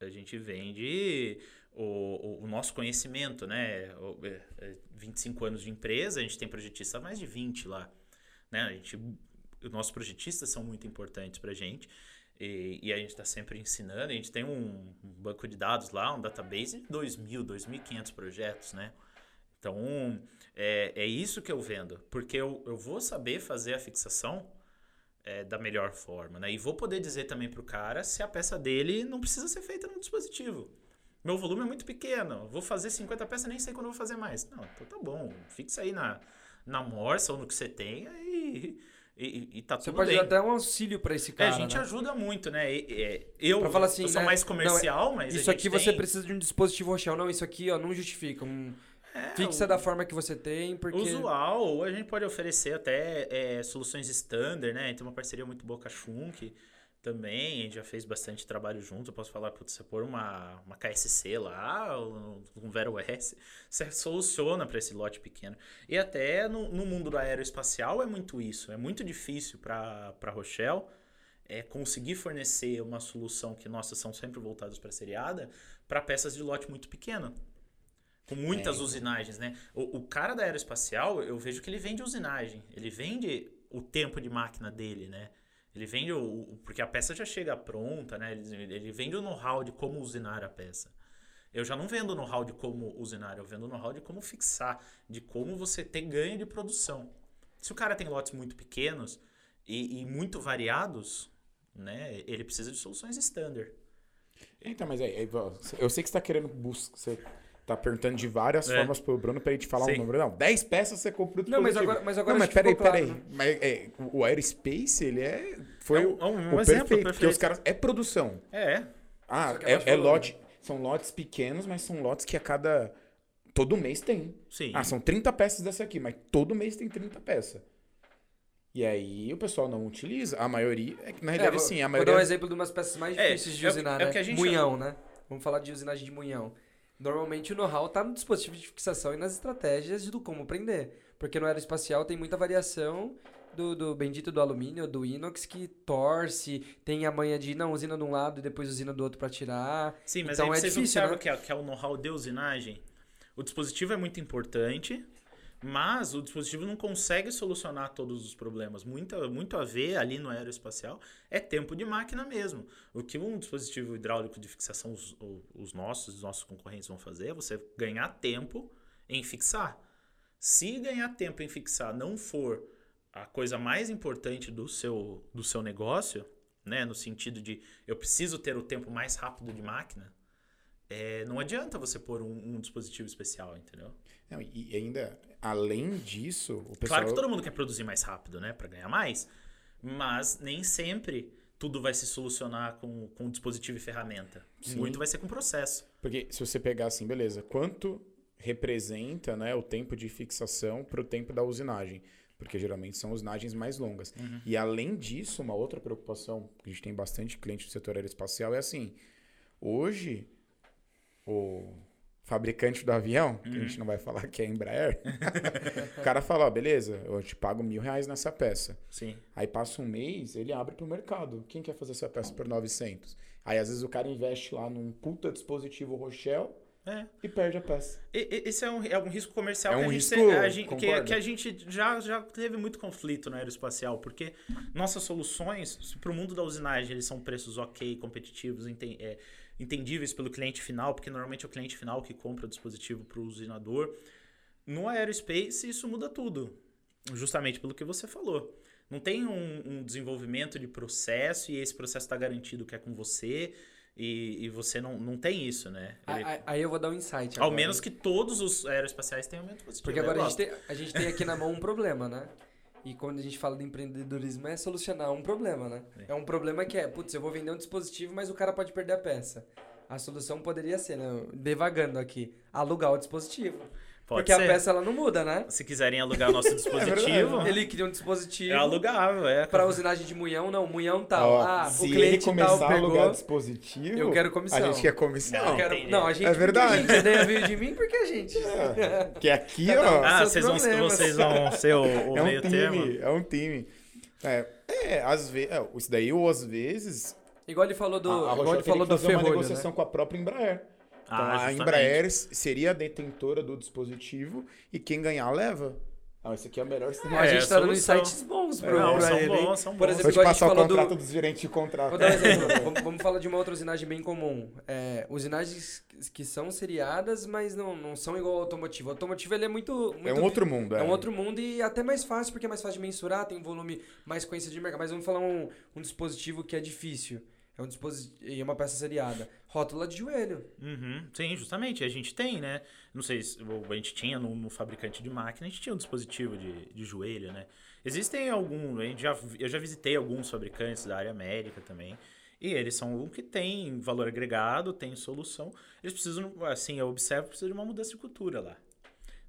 A gente vende o, o, o nosso conhecimento, né? O, é, é, 25 anos de empresa, a gente tem projetistas há mais de 20 lá. Né? A gente, nossos projetistas são muito importantes para a gente. E, e a gente está sempre ensinando. A gente tem um, banco de dados lá, um database de 2.000, 2.500 projetos, né? Então, é, é isso que eu vendo. Porque eu, eu vou saber fazer a fixação é, da melhor forma, né? E vou poder dizer também pro cara se a peça dele não precisa ser feita no dispositivo. Meu volume é muito pequeno, vou fazer 50 peças, nem sei quando vou fazer mais. Não, então tá bom, fixa aí na, na morsa ou no que você tenha e, e, e tá Você pode bem. dar até um auxílio pra esse É, cara, a gente né? ajuda muito, né? E- eu, Pra falar assim, eu sou né? mais Não, comercial, mas a Isso aqui você tem- precisa de um dispositivo Rochelle. Não, isso aqui ó, não justifica. Um... É, Fixa o- da forma que você tem, porque... Usual, ou a gente pode oferecer até é, soluções standard, né? Tem uma parceria muito boa com a Schunk também, a gente já fez bastante trabalho junto. Eu posso falar, putz, você pôr uma, uma KSC lá, um Vero S, [laughs] você soluciona para esse lote pequeno. E até no, no mundo do aeroespacial é muito isso. É muito difícil para a Rochelle é, conseguir fornecer uma solução que nossas são sempre voltadas para seriada para peças de lote muito pequeno. Com muitas É. usinagens, né? O, o cara da aeroespacial, eu vejo que ele vende usinagem. Ele vende o tempo de máquina dele, né? Ele vende o, porque a peça já chega pronta, né? Ele, ele vende o know-how de como usinar a peça. Eu já não vendo know-how de como usinar, eu vendo know-how de como fixar, de como você ter ganho de produção. Se o cara tem lotes muito pequenos e, e muito variados, né? Ele precisa de soluções standard. Então, mas aí, eu sei que você tá querendo buscar. Você tá perguntando de várias É. formas pro Bruno pra ele te falar Sim. um número. Não, 10 peças você comprou o Não, mas agora- mas agora Não, mas peraí, peraí. claro, né? Mas é, o Aerospace, ele é. Foi É o, um- é um o exemplo perfeito, Porque perfeito. os caras. É produção. É, Ah, é, é volume. lote. São lotes pequenos, mas são lotes que a cada. Todo mês tem. sim. Ah, são 30 peças dessa aqui, mas todo mês tem 30 peças. E aí o pessoal não utiliza. A maioria. É que na É, realidade, vou, sim, a vou maioria. dar um exemplo de umas peças mais É, difíceis de é o- usinar, é o né? que a gente munhão, né? Vamos falar de usinagem de munhão. Normalmente o know-how tá no dispositivo de fixação e nas estratégias do como prender. Porque no aeroespacial tem muita variação do, do bendito do alumínio, do inox, que torce, tem a manha de não, usina de um lado e depois usina do outro pra tirar. Sim, mas Então aí é vocês difícil, observam né? que, é, que é o know-how de usinagem. O dispositivo é muito importante, mas o dispositivo não consegue solucionar todos os problemas. Muito, muito a ver ali no aeroespacial é tempo de máquina mesmo. O que um dispositivo hidráulico de fixação, os, os nossos, os nossos concorrentes vão fazer é você ganhar tempo em fixar. Se ganhar tempo em fixar não for a coisa mais importante do seu, do seu negócio, né, no sentido de eu preciso ter o tempo mais rápido de máquina, é, não adianta você pôr um, um dispositivo especial, entendeu? Não, e ainda, além disso, o pessoal. Claro que todo mundo quer produzir mais rápido, né, para ganhar mais, mas nem sempre tudo vai se solucionar com, com dispositivo e ferramenta. Sim. Muito vai ser com processo. Porque se você pegar assim, beleza, quanto representa né, o tempo de fixação para o tempo da usinagem? Porque geralmente são usinagens mais longas. E além disso, uma outra preocupação, que a gente tem bastante cliente do setor aeroespacial, é assim: hoje, o fabricante do avião, que a gente não vai falar que é Embraer, [laughs] o cara fala: ó, beleza, eu te pago mil reais nessa peça. Sim. Aí passa um mês, ele abre pro mercado. Quem quer fazer essa peça por 900? Aí às vezes o cara investe lá num puta dispositivo Rochelle É. e perde a peça. E- e- Esse é um, é um risco comercial É que, um a gente, risco, a gente- que, que a gente já, já teve muito conflito no aeroespacial, porque nossas soluções, para o mundo da usinagem, eles são preços ok, competitivos, enten- é, entendíveis pelo cliente final, porque normalmente é o cliente final que compra o dispositivo para o usinador. No aerospace, isso muda tudo, justamente pelo que você falou. Não tem um, um desenvolvimento de processo e esse processo está garantido que é com você. E, e você não, não tem isso, né? Ele- Aí, aí eu vou dar um insight. ao agora. menos que todos os aeroespaciais tenham aumento positivo. Porque Eu agora a gente, tem, a gente tem aqui na mão um problema, né? E quando a gente fala de empreendedorismo é solucionar um problema, né? É um problema que é, putz, eu vou vender um dispositivo, mas o cara pode perder a peça. A solução poderia ser, né? Devagando aqui, alugar o dispositivo. Pode Porque ser. a peça ela não muda, né? Se quiserem alugar nosso [laughs] dispositivo, Ele cria um dispositivo é alugável, é. para usinagem de munhão, não, munhão tal. Ó, ah, o se ele cliente começar tal a pegou. alugar dispositivo, eu quero comissão. a gente quer comissão. Eu quero- não, a gente. É verdade. A gente veio de mim porque a gente. É, [laughs] que aqui, ó, Ah, vocês vão, vocês vão ser o, [laughs] o é um meio termo. time, é um time. É, é às vezes, é, isso daí ou às vezes Igual ele falou do, a, a igual ele falou que do fazer uma ferrolho, negociação né? com a própria Embraer. Então Ah, a justamente. Embraer seria a detentora do dispositivo e quem ganhar leva. Ah, esse aqui é o melhor sistema. a É, gente tá dando solução. insights bons pro, Não, pra são ele. bons, são Por bons. exemplo, Vou te igual a gente passar o contrato do... dos gerentes de contrato. Vou dar um [laughs] exemplo. vamos, vamos falar de uma outra usinagem bem comum. É, usinagens que são seriadas, mas não, não são igual ao automotivo. O automotivo ele é muito... É muito um outro mundo, É um outro mundo e até mais fácil, porque é mais fácil de mensurar, tem um volume mais conhecido de mercado. Mas vamos falar um, um dispositivo que é difícil. É um dispositivo e é uma peça seriada. Rótula de joelho. Uhum, sim, justamente. A gente tem, né? Não sei se a gente tinha no, no fabricante de máquina, a gente tinha um dispositivo de, de joelho, né? Existem alguns, eu já visitei alguns fabricantes da área médica também. E eles são o que tem valor agregado, tem solução. Eles precisam, assim, eu observo precisa de uma mudança de cultura lá.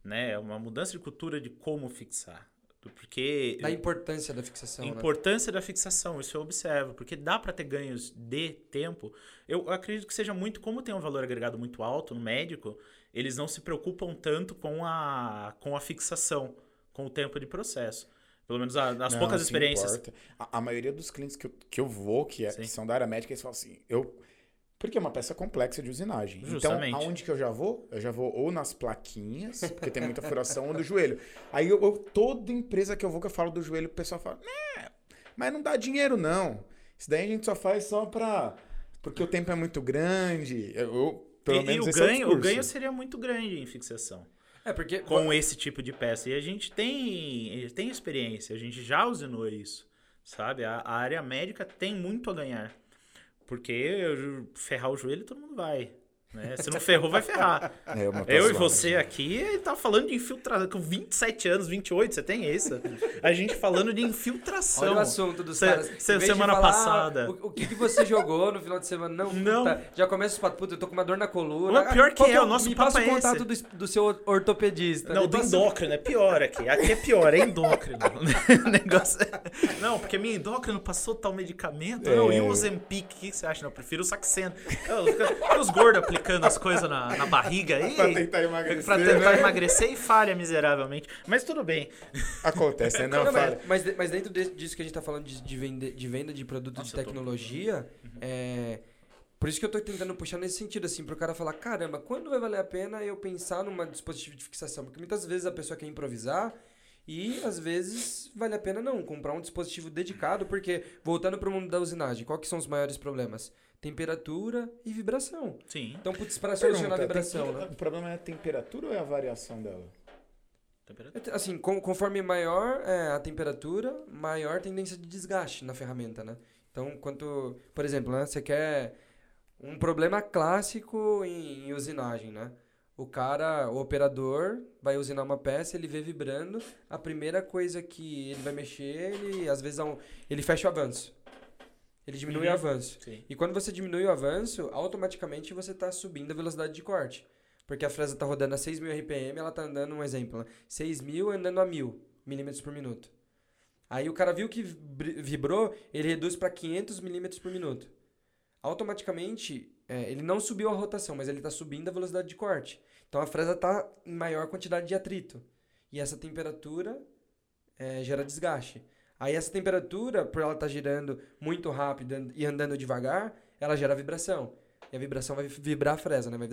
Né? Uma mudança de cultura de como fixar. Porque Da importância da fixação, né? Importância da fixação, isso eu observo, porque dá para ter ganhos de tempo. Eu acredito que seja muito, como tem um valor agregado muito alto no médico, eles não se preocupam tanto com a, com a fixação, com o tempo de processo. Pelo menos nas poucas experiências. A, a maioria dos clientes que eu, que eu vou, que, é- que são da área médica, eles falam assim, eu... Porque é uma peça complexa de usinagem. Justamente. Então, aonde que eu já vou? Eu já vou ou nas plaquinhas, porque tem muita furação, ou no joelho. Aí, eu, eu- toda empresa que eu vou que eu falo do joelho, o pessoal fala, né, Mas não dá dinheiro, não. Isso daí a gente só faz só pra. Porque o tempo é muito grande. Eu, eu- pelo e, menos e o esse é ganho, o discurso. ganho seria muito grande em fixação. É, porque. com esse tipo de peça. E a gente tem, tem experiência, a gente já usinou isso, sabe? A, a área médica tem muito a ganhar. Porque ferrar o joelho todo mundo vai. Né? Se não ferrou, vai ferrar. É, uma Eu e você aqui tá falando de infiltração. Com 27 anos, 28, você tem isso? A gente falando de infiltração. Olha o assunto dos Se- caras. se- semana falar, passada. ah, O, o que, que você jogou no final de semana? Não, Não. puta, já começa os papos, puta, eu tô com uma dor na coluna. Não, pior que Qual é, o nosso Me papo passa é o contato do, do seu ortopedista. Não, do passa- endócrino, é pior aqui. Aqui é pior, é endócrino. [laughs] o negócio é... Não, porque minha endócrino passou tal medicamento. Não, e o Ozempic, o que você acha? Não, eu prefiro o Olha os gordos aplicando as coisas na, na barriga aí. Pra tentar emagrecer, Pra tentar né? emagrecer e falha miseravelmente. Mas tudo bem. Acontece, né? Não, Não, fala. mas, mas, dentro de- disso que a gente tá falando de, de, vende, de venda de produtos Nossa, de tô- tecnologia, é. Por isso que eu tô tentando puxar nesse sentido, assim, pro cara falar, caramba, quando vai valer a pena eu pensar numa dispositivo de fixação? Porque muitas vezes a pessoa quer improvisar e às vezes vale a pena não, comprar um dispositivo dedicado, porque, voltando pro mundo da usinagem, qual que são os maiores problemas? Temperatura e vibração. Sim. Então, putz, para solucionar a vibração, tem- né? O problema é a temperatura ou é a variação dela? Temperatura. Assim, com- conforme maior é a temperatura, maior a tendência de desgaste na ferramenta, né? Então, quanto, por exemplo, né, você quer um problema clássico em, em usinagem, né? O cara, o operador, vai usinar uma peça, ele vê vibrando, a primeira coisa que ele vai mexer, ele às vezes um- ele fecha o avanço. Ele diminui o Uhum. avanço. Sim. E quando você diminui o avanço, automaticamente você está subindo a velocidade de corte. Porque a fresa está rodando a 6.000 RPM, ela está andando, um exemplo, né? 6.000 andando a 1.000 milímetros por minuto. Aí o cara viu que vibrou, ele reduz para 500 milímetros por minuto. Automaticamente, é, ele não subiu a rotação, mas ele está subindo a velocidade de corte. Então a fresa está em maior quantidade de atrito. E essa temperatura é, gera desgaste. Aí essa temperatura, por ela estar girando muito rápido e andando devagar, ela gera vibração. E a vibração vai vibrar a fresa, né? Vai...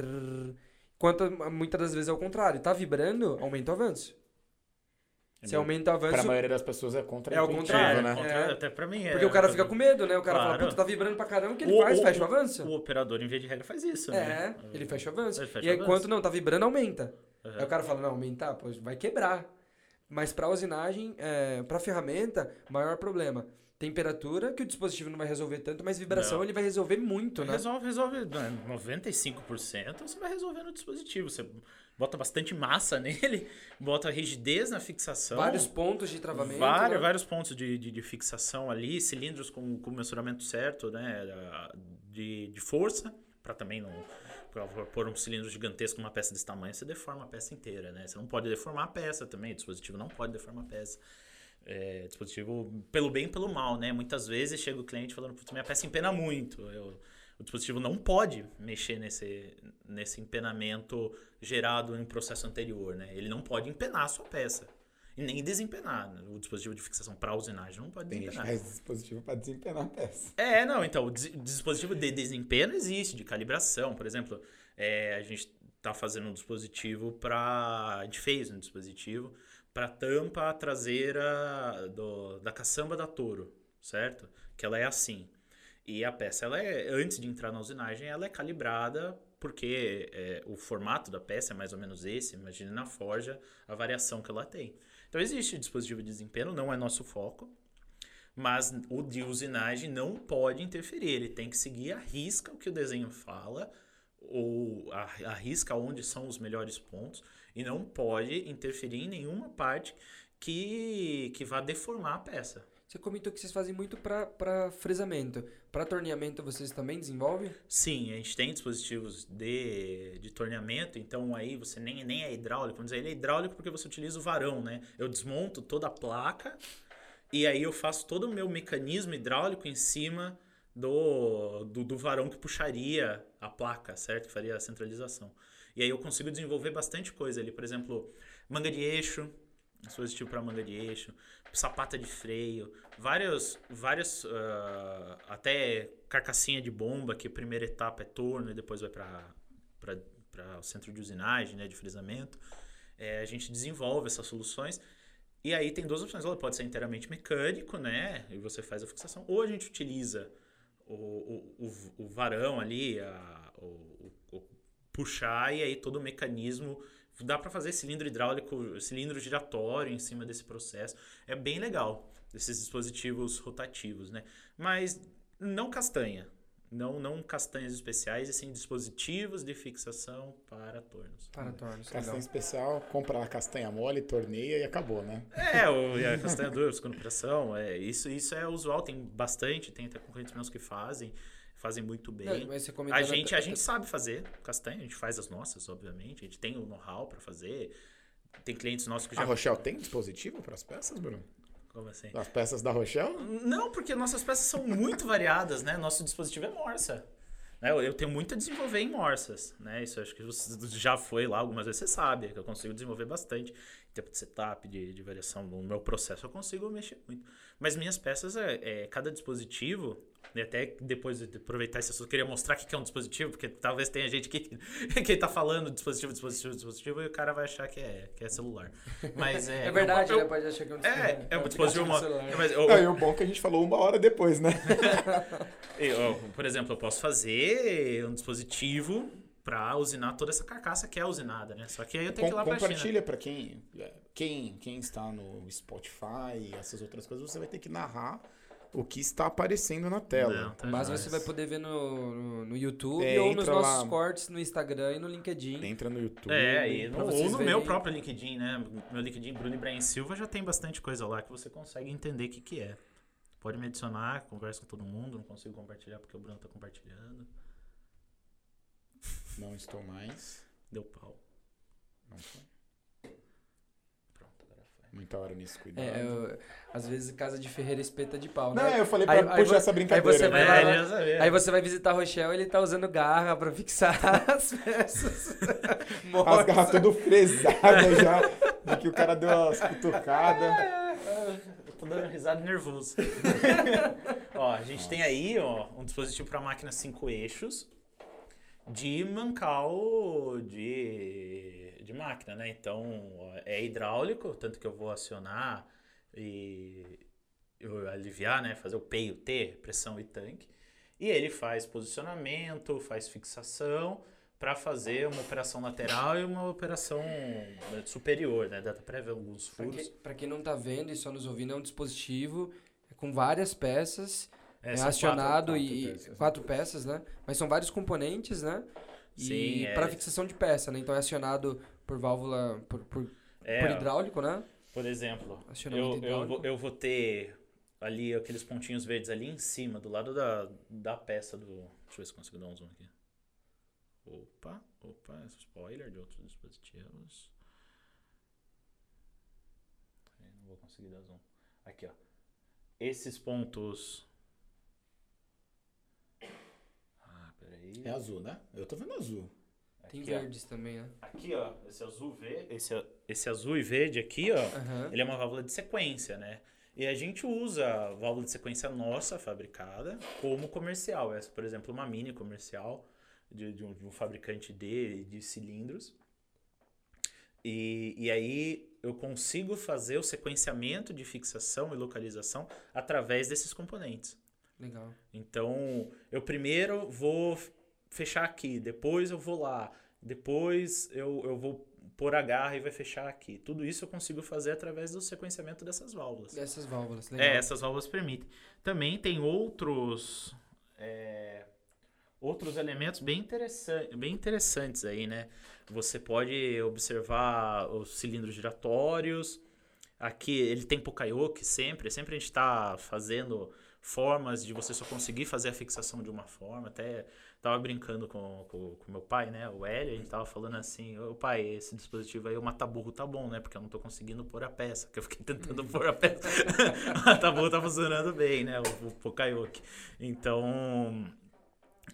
Enquanto muitas das vezes é o contrário. Tá vibrando, aumenta o avanço. É Se aumenta o Para a avanço, maioria das pessoas é contra É o contrário, né? é. Até pra mim é. porque o cara fica com medo, né? O cara fala, Claro. puta, tá vibrando pra caramba, o que ele O- faz? o- fecha o avanço. O operador, em vez de regra, faz isso, É, né? ele fecha o avanço. Fecha e aí, o avanço. quando não tá vibrando, aumenta. Uhum. Aí o cara fala, não, aumentar, pô, vai quebrar. Mas para usinagem, é, para ferramenta, maior problema. Temperatura, que o dispositivo não vai resolver tanto, mas vibração Não. ele vai resolver muito, né? Resolve, resolve né, 95%, você vai resolver no dispositivo. Você bota bastante massa [laughs] nele, bota rigidez na fixação. Vários pontos de travamento. Vários, né? vários pontos de, de, de fixação ali, cilindros com, com mensuramento certo, né? De, de força, para também não. Pôr um cilindro gigantesco numa peça desse tamanho, você deforma a peça inteira, né? Você não pode deformar a peça também, o dispositivo não pode deformar a peça. É, dispositivo pelo bem e pelo mal, né? Muitas vezes chega o cliente falando, putz, minha peça empena muito. Eu- o dispositivo não pode mexer nesse, nesse empenamento gerado em processo anterior, né? Ele não pode empenar a sua peça. E nem desempenar. né? O dispositivo de fixação para usinagem não pode Tem desempenar. faz dispositivo para desempenar a peça. É, não, então, o dis- dispositivo de desempenho existe, de calibração. Por exemplo, é, a gente tá fazendo um dispositivo para. A gente fez um dispositivo para tampa traseira do, da caçamba da touro, certo? Que ela é assim. E a peça, ela é, antes de entrar na usinagem, ela é calibrada porque é, o formato da peça é mais ou menos esse. Imagine na forja a variação que ela tem. Então existe dispositivo de desempenho, não é nosso foco. Mas o de usinagem não pode interferir. Ele tem que seguir a risca o que o desenho fala, ou a, a risca onde são os melhores pontos, e não pode interferir em nenhuma parte que, que vá deformar a peça. Você comentou que vocês fazem muito para fresamento. Para torneamento, vocês também desenvolvem? Sim, a gente tem dispositivos de, de torneamento, então aí você nem, nem é hidráulico. Vamos dizer, ele é hidráulico porque você utiliza o varão, né? Eu desmonto toda a placa e aí eu faço todo o meu mecanismo hidráulico em cima do, do, do varão que puxaria a placa, certo? Que faria a centralização. E aí eu consigo desenvolver bastante coisa ali. Por exemplo, manga de eixo, dispositivo para manga de eixo, sapata de freio, vários, vários ah, até carcassinha de bomba, que a primeira etapa é torno e depois vai para o centro de usinagem, né, de frisamento. É, a gente desenvolve essas soluções E aí tem duas opções. Ela pode ser inteiramente mecânico, né? E você faz a fixação. Ou a gente utiliza o, o, o, o varão ali, a, o, o, puxar, e aí todo o mecanismo. Dá para fazer cilindro hidráulico, cilindro giratório em cima desse processo. É bem legal, esses dispositivos rotativos, né? Mas não castanha. Não, não castanhas especiais, e sim dispositivos de fixação para tornos. Para tornos, Castanha legal. especial, compra a castanha mole, torneia e acabou, né? É, o, a castanha dura, segunda pressão, é, isso, isso é usual, tem bastante, tem até concorrentes meus que fazem, fazem muito bem. Não, mas você A gente, a gente sabe fazer castanha, a gente faz as nossas, obviamente, a gente tem o know-how para fazer. Tem clientes nossos que A já. Rochelle tem dispositivo para as peças, Bruno? Como assim? As peças da Rochelle? Não, porque nossas peças são muito [laughs] variadas, né? Nosso dispositivo é morsa. Né? Eu, eu tenho muito a desenvolver em morsas, né? Isso eu acho que você já foi lá algumas vezes, você sabe que eu consigo desenvolver bastante. Em tempo de setup, de, de variação no meu processo, eu consigo mexer muito. Mas minhas peças, é, é cada dispositivo, e até depois de aproveitar esse assunto, eu queria mostrar o que que é um dispositivo, porque talvez tenha gente que, [laughs] que tá falando dispositivo, dispositivo, dispositivo, e o cara vai achar que é, que é celular. Mas é... [laughs] É verdade, eu- né? Pode achar que é um É, é um aplicativo dispositivo... celular. mas eu- Não, e o bom é que a gente falou uma hora depois, né? [laughs] eu, por exemplo, eu posso fazer um dispositivo para usinar toda essa carcaça que é usinada, né? Só que aí eu tenho que ir lá Com, pra China. compartilha para quem, quem, quem está no Spotify e essas outras coisas, você vai ter que narrar o que está aparecendo na tela. Não, tá Mas você vai poder ver no, no, no YouTube É, ou nos nossos lá. cortes no Instagram e no LinkedIn. Entra no YouTube. É, e no, ou no verem. meu próprio LinkedIn, né? Meu LinkedIn, Bruno Ibrahim Silva, já tem bastante coisa lá que você consegue entender o que, que é. Pode me adicionar, conversa com todo mundo, não consigo compartilhar porque o Bruno tá compartilhando. Não estou mais. Deu pau. Não foi. Pronto, agora foi. Muita hora nisso, cuidado. É, eu- às vezes casa de ferreira espeta de pau, Não, né? eu falei pra Aí- aí puxar vo- essa aí brincadeira. você vai né? lá, É, né? sabia. Aí você vai visitar o Rochelle ele tá usando garra pra fixar [laughs] as peças. [laughs] As garras tudo fresadas já, de que o cara deu umas cutucadas. Eu tô dando risada nervoso. [laughs] ó, a gente tem aí ó, um dispositivo para máquina 5 eixos de mancal de, de máquina, né? Então é hidráulico, tanto que eu vou acionar e eu aliviar, né? Fazer o P e o T, pressão e tanque. E ele faz posicionamento, faz fixação para fazer uma operação lateral e uma operação superior, né? Dá pra ver alguns furos. quem, pra quem não tá vendo e só nos ouvindo, é um dispositivo com várias peças, É, é, acionado quatro e peças. quatro peças, né? Mas são vários componentes, né? E Sim, é. para fixação de peça, né? Então é acionado por válvula, por, por, É, por hidráulico, né? Por exemplo, eu, eu, vou, eu vou ter ali aqueles pontinhos verdes ali em cima, do lado da, da peça do. Deixa eu ver se consigo dar um zoom aqui. Opa, opa, esse spoiler de outros dispositivos. Não vou conseguir dar zoom. Aqui, ó. Esses pontos. É azul, né? Eu tô vendo azul. Tem Aqui, ó. verdes também, né? Aqui, ó, esse azul verde, esse, esse azul e verde aqui, ó, Aham. ele é uma válvula de sequência, né? E a gente usa a válvula de sequência nossa, fabricada, como comercial. Essa, por exemplo, uma mini comercial de, de um, de um fabricante de, de cilindros. E, e aí eu consigo fazer o sequenciamento de fixação e localização através desses componentes. Legal. Então, eu primeiro vou fechar aqui, depois eu vou lá, depois eu, eu vou pôr a garra e vai fechar aqui. Tudo isso eu consigo fazer através do sequenciamento dessas válvulas. Essas válvulas, legal. É, essas válvulas permitem. Também tem outros é, outros elementos bem, interessan bem interessantes aí, né? Você pode observar os cilindros giratórios. Aqui ele tem Pokayoke sempre. Sempre a gente está fazendo formas de você só conseguir fazer a fixação de uma forma. Até tava brincando com, com, com meu pai, né? O Hélio, a gente tava falando assim, ô pai, esse dispositivo aí, o mataburro tá bom, né? Porque eu não tô conseguindo pôr a peça, que eu fiquei tentando pôr a peça. [laughs] o mataburro tá funcionando bem, né? O, o Pokayoke. Então,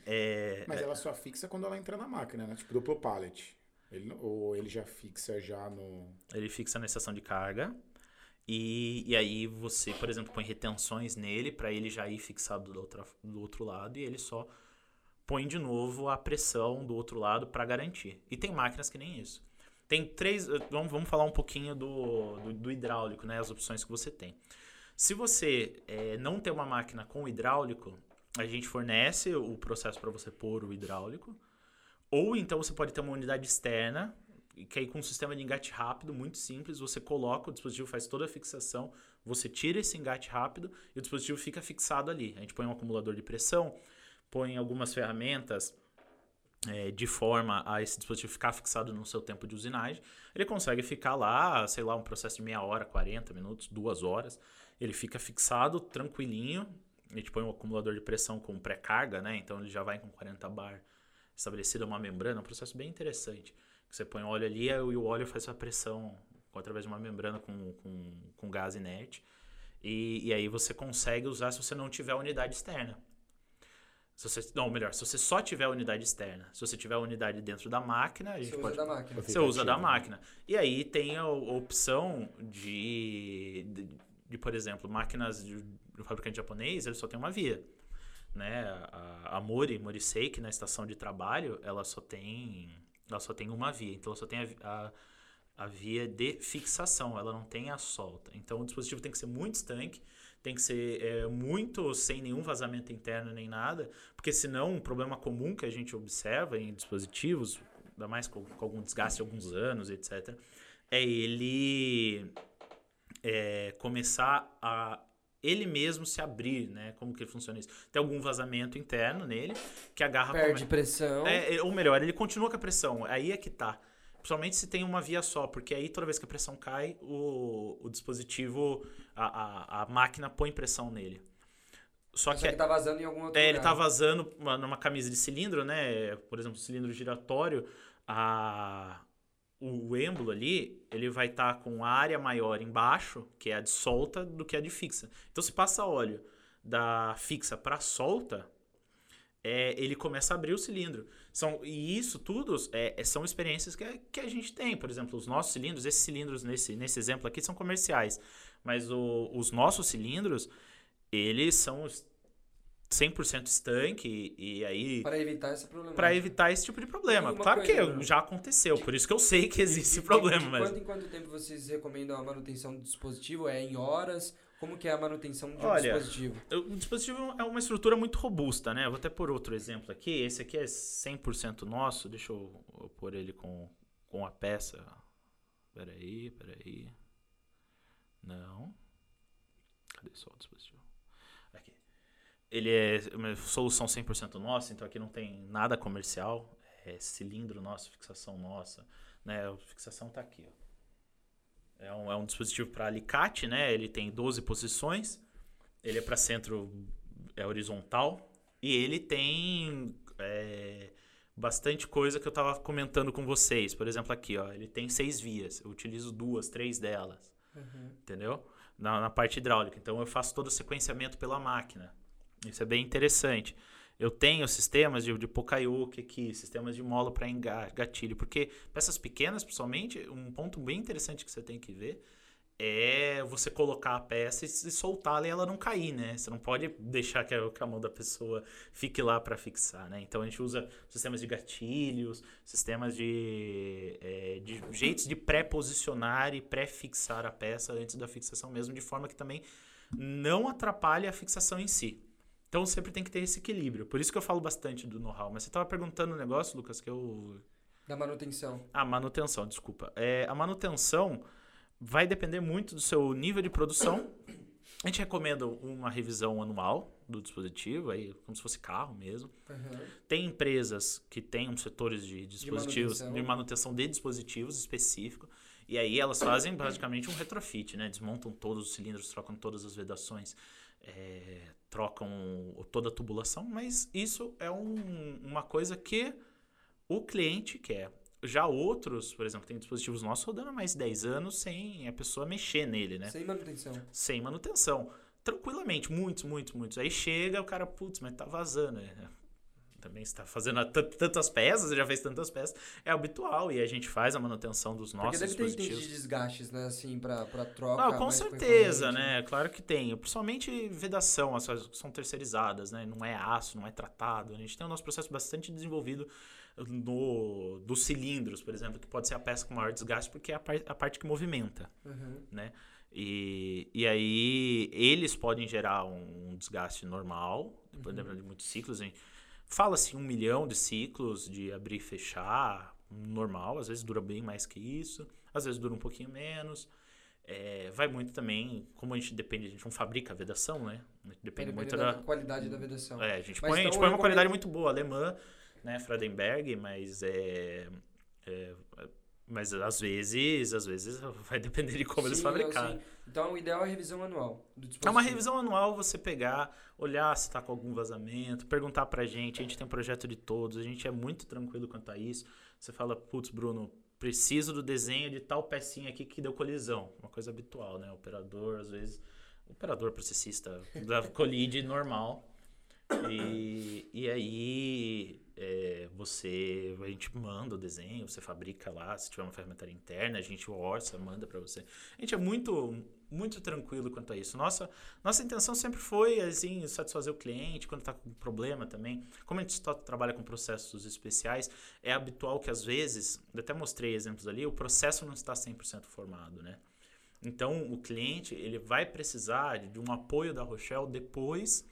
é, Mas ela só fixa quando ela entra na máquina, né? Tipo, duplo pallet. Ele, ou ele já fixa já no... ele fixa na estação de carga. E, e aí você, por exemplo, põe retenções nele para ele já ir fixado do, outra, do outro lado e ele só põe de novo a pressão do outro lado para garantir. E tem máquinas que nem isso. Tem três. eh, Vamos, vamos falar um pouquinho do, do, do hidráulico, né? As opções que você tem. Se você eh, não tem uma máquina com hidráulico, a gente fornece o processo para você pôr o hidráulico. Ou então você pode ter uma unidade externa, que aí com um sistema de engate rápido, muito simples, você coloca, o dispositivo faz toda a fixação, você tira esse engate rápido e o dispositivo fica fixado ali. A gente põe um acumulador de pressão, põe algumas ferramentas é, de forma a esse dispositivo ficar fixado no seu tempo de usinagem. Ele consegue ficar lá, sei lá, um processo de meia hora, 40 minutos, duas horas. Ele fica fixado, tranquilinho. A gente põe um acumulador de pressão com pré-carga, né? Então ele já vai com 40 bar estabelecida uma membrana, um processo bem interessante. Você põe óleo ali e o óleo faz a pressão através de uma membrana com, com, com gás inerte. E, e aí você consegue usar se você não tiver unidade externa. Se você, não, melhor, se você só tiver unidade externa. Se você tiver unidade dentro da máquina, a gente Você usa pode da máquina. você usa da né? máquina. E aí tem a, a opção de, de, de, por exemplo, máquinas de, do fabricante japonês, ele só tem uma via. Né? A, a Mori, Moriseiki, na estação de trabalho, ela só tem, ela só tem uma via. Então, ela só tem a, a, a via de fixação, ela não tem a solta. Então, o dispositivo tem que ser muito estanque, tem que ser é, muito sem nenhum vazamento interno nem nada, porque senão um problema comum que a gente observa em dispositivos, ainda mais com, com algum desgaste de alguns anos, etc., é ele é, começar a ele mesmo se abrir, né? Como que funciona isso? Tem algum vazamento interno nele que a garra Perde come- pressão. é, é, ou melhor, ele continua com a pressão. Aí é que tá. Principalmente se tem uma via só, porque aí toda vez que a pressão cai, o, o dispositivo, a, a, a máquina põe pressão nele. Só Só que que tá vazando em algum outro é, ele lugar. tá vazando uma- numa camisa de cilindro, né? Por exemplo, cilindro giratório, a, o êmbolo ali, ele vai estar com a área maior embaixo, que é a de solta, do que a de fixa. Então, se passa óleo da fixa para solta, é, ele começa a abrir o cilindro. São, e isso tudo é, é- são experiências que, a- que a gente tem. Por exemplo, os nossos cilindros, esses cilindros nesse, nesse exemplo aqui são comerciais. Mas o- os nossos cilindros, eles são 100% estanque e, e aí Para evitar esse problema. para evitar esse tipo de problema. Claro coisa, que Bruno. já aconteceu, por isso que eu sei que existe esse problema, mas quanto em quanto tempo vocês recomendam a manutenção do dispositivo? É em horas? Como que é a manutenção de um Olha, dispositivo? o dispositivo é uma estrutura muito robusta, né? Eu vou até pôr outro exemplo aqui. Esse aqui é 100% nosso. Deixa eu, eu pôr ele com, com a peça. Peraí, peraí. Não. Cadê só o dispositivo? Ele é uma solução 100% nossa, então aqui não tem nada comercial. É cilindro nosso, fixação nossa. Né? A fixação tá aqui, ó. É um, é um dispositivo para alicate, né? Ele tem 12 posições. Ele é para centro é horizontal. E ele tem é, bastante coisa que eu estava comentando com vocês. Por exemplo, aqui, ó. Ele tem seis vias. Eu utilizo duas, três delas. Entendeu? Na, na parte hidráulica. Então eu faço todo o sequenciamento pela máquina. Isso é bem interessante. Eu tenho sistemas de, de Pokayuki aqui, sistemas de mola para gatilho, porque peças pequenas, principalmente, um ponto bem interessante que você tem que ver é você colocar a peça e, soltá-la e ela não cair, né? Você não pode deixar que a, que a mão da pessoa fique lá para fixar, né? Então a gente usa sistemas de gatilhos, sistemas de, é, de jeitos de pré-posicionar e pré-fixar a peça antes da fixação mesmo, de forma que também não atrapalhe a fixação em si. Então sempre tem que ter esse equilíbrio. Por isso que eu falo bastante do know-how. Mas você estava perguntando um negócio, Lucas, que eu. Da manutenção. A manutenção, desculpa. É, a manutenção vai depender muito do seu nível de produção. A gente recomenda uma revisão anual do dispositivo, aí, como se fosse carro mesmo. Uhum. Tem empresas que têm setores de dispositivos, de manutenção. manutenção, de dispositivos específico. E aí elas fazem basicamente um retrofit, né? Desmontam todos os cilindros, trocam todas as vedações, é, trocam toda a tubulação, mas isso é um- uma coisa que o cliente quer. Já outros, por exemplo, tem dispositivos nossos rodando há mais de 10 anos sem a pessoa mexer nele, né? Sem manutenção. sem manutenção. Tranquilamente, muitos, muitos, muitos. Aí chega o cara, putz, mas tá vazando. é. Também está fazendo tantas peças, já fez tantas peças, é habitual e a gente faz a manutenção dos Porque nossos deve ter itens dispositivos. de desgastes, né? Assim, pra troca. Não, com certeza, né? Claro que tem. Principalmente vedação, as coisas são terceirizadas, né? Não é aço, não é tratado. A gente tem o nosso processo bastante desenvolvido no, dos cilindros, por exemplo, que pode ser a peça com maior desgaste, porque é a, par- a parte que movimenta, Uhum. né? E, e aí eles podem gerar um, desgaste normal, depois Uhum. de muitos ciclos. A gente fala assim, um milhão de ciclos de abrir e fechar, normal, às vezes dura bem mais que isso, às vezes dura um pouquinho menos. É, vai muito também, como a gente depende, a gente não fabrica a vedação, né? A gente depende Depende muito da da. qualidade da vedação. É, a gente Mas põe, a então gente põe uma qualidade muito boa, alemã, né? Freudenberg, mas é, é, Mas às vezes, às vezes [laughs] vai depender de como eles Sim, eu fabricaram. sei. Então, o ideal é a revisão anual do É dispositivo. uma revisão anual você pegar, olhar se tá com algum vazamento, perguntar pra gente. A gente tem um projeto de todos, a gente é muito tranquilo quanto a isso. Você fala, putz, Bruno, preciso do desenho de tal pecinha aqui que deu colisão. Uma coisa habitual, né? Operador, às vezes, operador processista da [laughs] colide normal. E, e aí é, você a gente manda o desenho, você fabrica lá, se tiver uma ferramentaria interna, a gente orça, manda para você. A gente é muito muito tranquilo quanto a isso. Nossa, nossa intenção sempre foi assim, satisfazer o cliente quando está com problema também. Como a gente só trabalha com processos especiais, é habitual que às vezes, eu até mostrei exemplos ali, o processo não está 100% formado, né? Então, o cliente, ele vai precisar de um apoio da Rochelle depois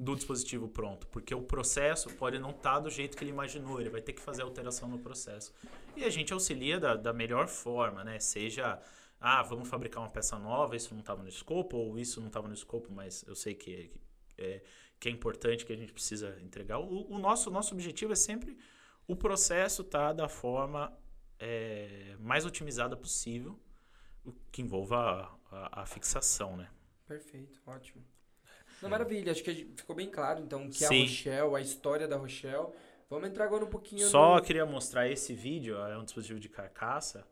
do dispositivo pronto, porque o processo pode não estar do jeito que ele imaginou, ele vai ter que fazer alteração no processo. E a gente auxilia da, da melhor forma, né? Seja, ah, vamos fabricar uma peça nova, isso não estava no escopo, ou isso não estava no escopo, mas eu sei que é, que é importante, que a gente precisa entregar. O, o nosso, nosso objetivo é sempre o processo tá da forma é, mais otimizada possível, o que envolva a, a, a fixação, né? Perfeito, ótimo. Não, maravilha, acho que a ficou bem claro, então, o que é a Sim. Rochelle, a história da Rochelle. Vamos entrar agora um pouquinho Só no... queria mostrar esse vídeo, é um dispositivo de carcaça,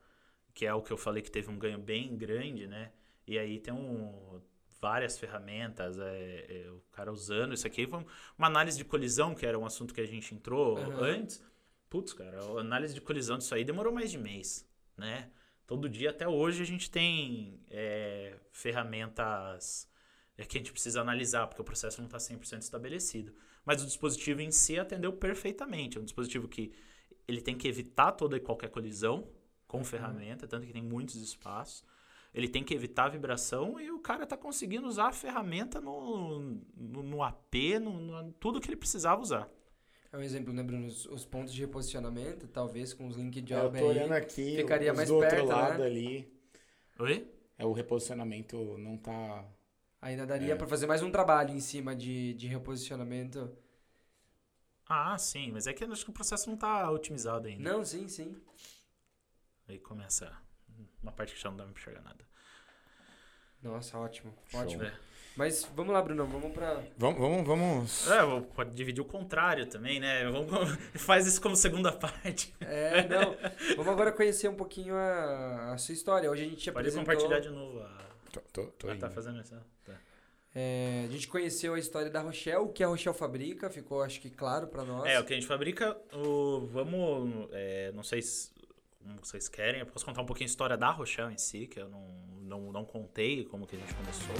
que é o que eu falei que teve um ganho bem grande, né? E aí tem um, várias ferramentas, é, é, o cara usando isso aqui. Foi uma análise de colisão, que era um assunto que a gente entrou Aham. antes. Putz, cara, a análise de colisão disso aí demorou mais de mês, né? Todo dia, até hoje, a gente tem é, ferramentas é, que a gente precisa analisar, porque o processo não está 100% estabelecido. Mas o dispositivo em si atendeu perfeitamente. É um dispositivo que ele tem que evitar toda e qualquer colisão com ferramenta, tanto que tem muitos espaços. Ele tem que evitar a vibração e o cara está conseguindo usar a ferramenta no, no, no AP, no, no- tudo que ele precisava usar. É um exemplo, né, Bruno? Os, os pontos de reposicionamento, talvez com os link É, eu tô olhando aí. aqui, ficaria os mais do outro perto, né? lado ali. Oi? É, o reposicionamento não tá. Ainda daria É. pra fazer mais um trabalho em cima de, de reposicionamento. Ah, sim, mas é que acho que o processo não está otimizado ainda. Não, sim, sim. Aí começa uma parte que já não dá pra enxergar nada. Nossa, ótimo, Show. ótimo. É. Mas vamos lá, Bruno, vamos pra... Vamos, vamos, vamos. É, pode dividir o contrário também, né? Vamos, [laughs] faz isso como segunda parte. É, não, vamos agora conhecer um pouquinho a, a sua história. Hoje a gente Pode apresentou... compartilhar de novo. A... Tô, tô, tô Ah, tá fazendo isso? Tá. É, a gente conheceu a história da Rochelle, o que a Rochelle fabrica, ficou acho que claro pra nós. É, o que a gente fabrica, o, vamos, é, não sei se, como vocês querem, eu posso contar um pouquinho a história da Rochelle em si, que eu não, não, não contei como que a gente começou.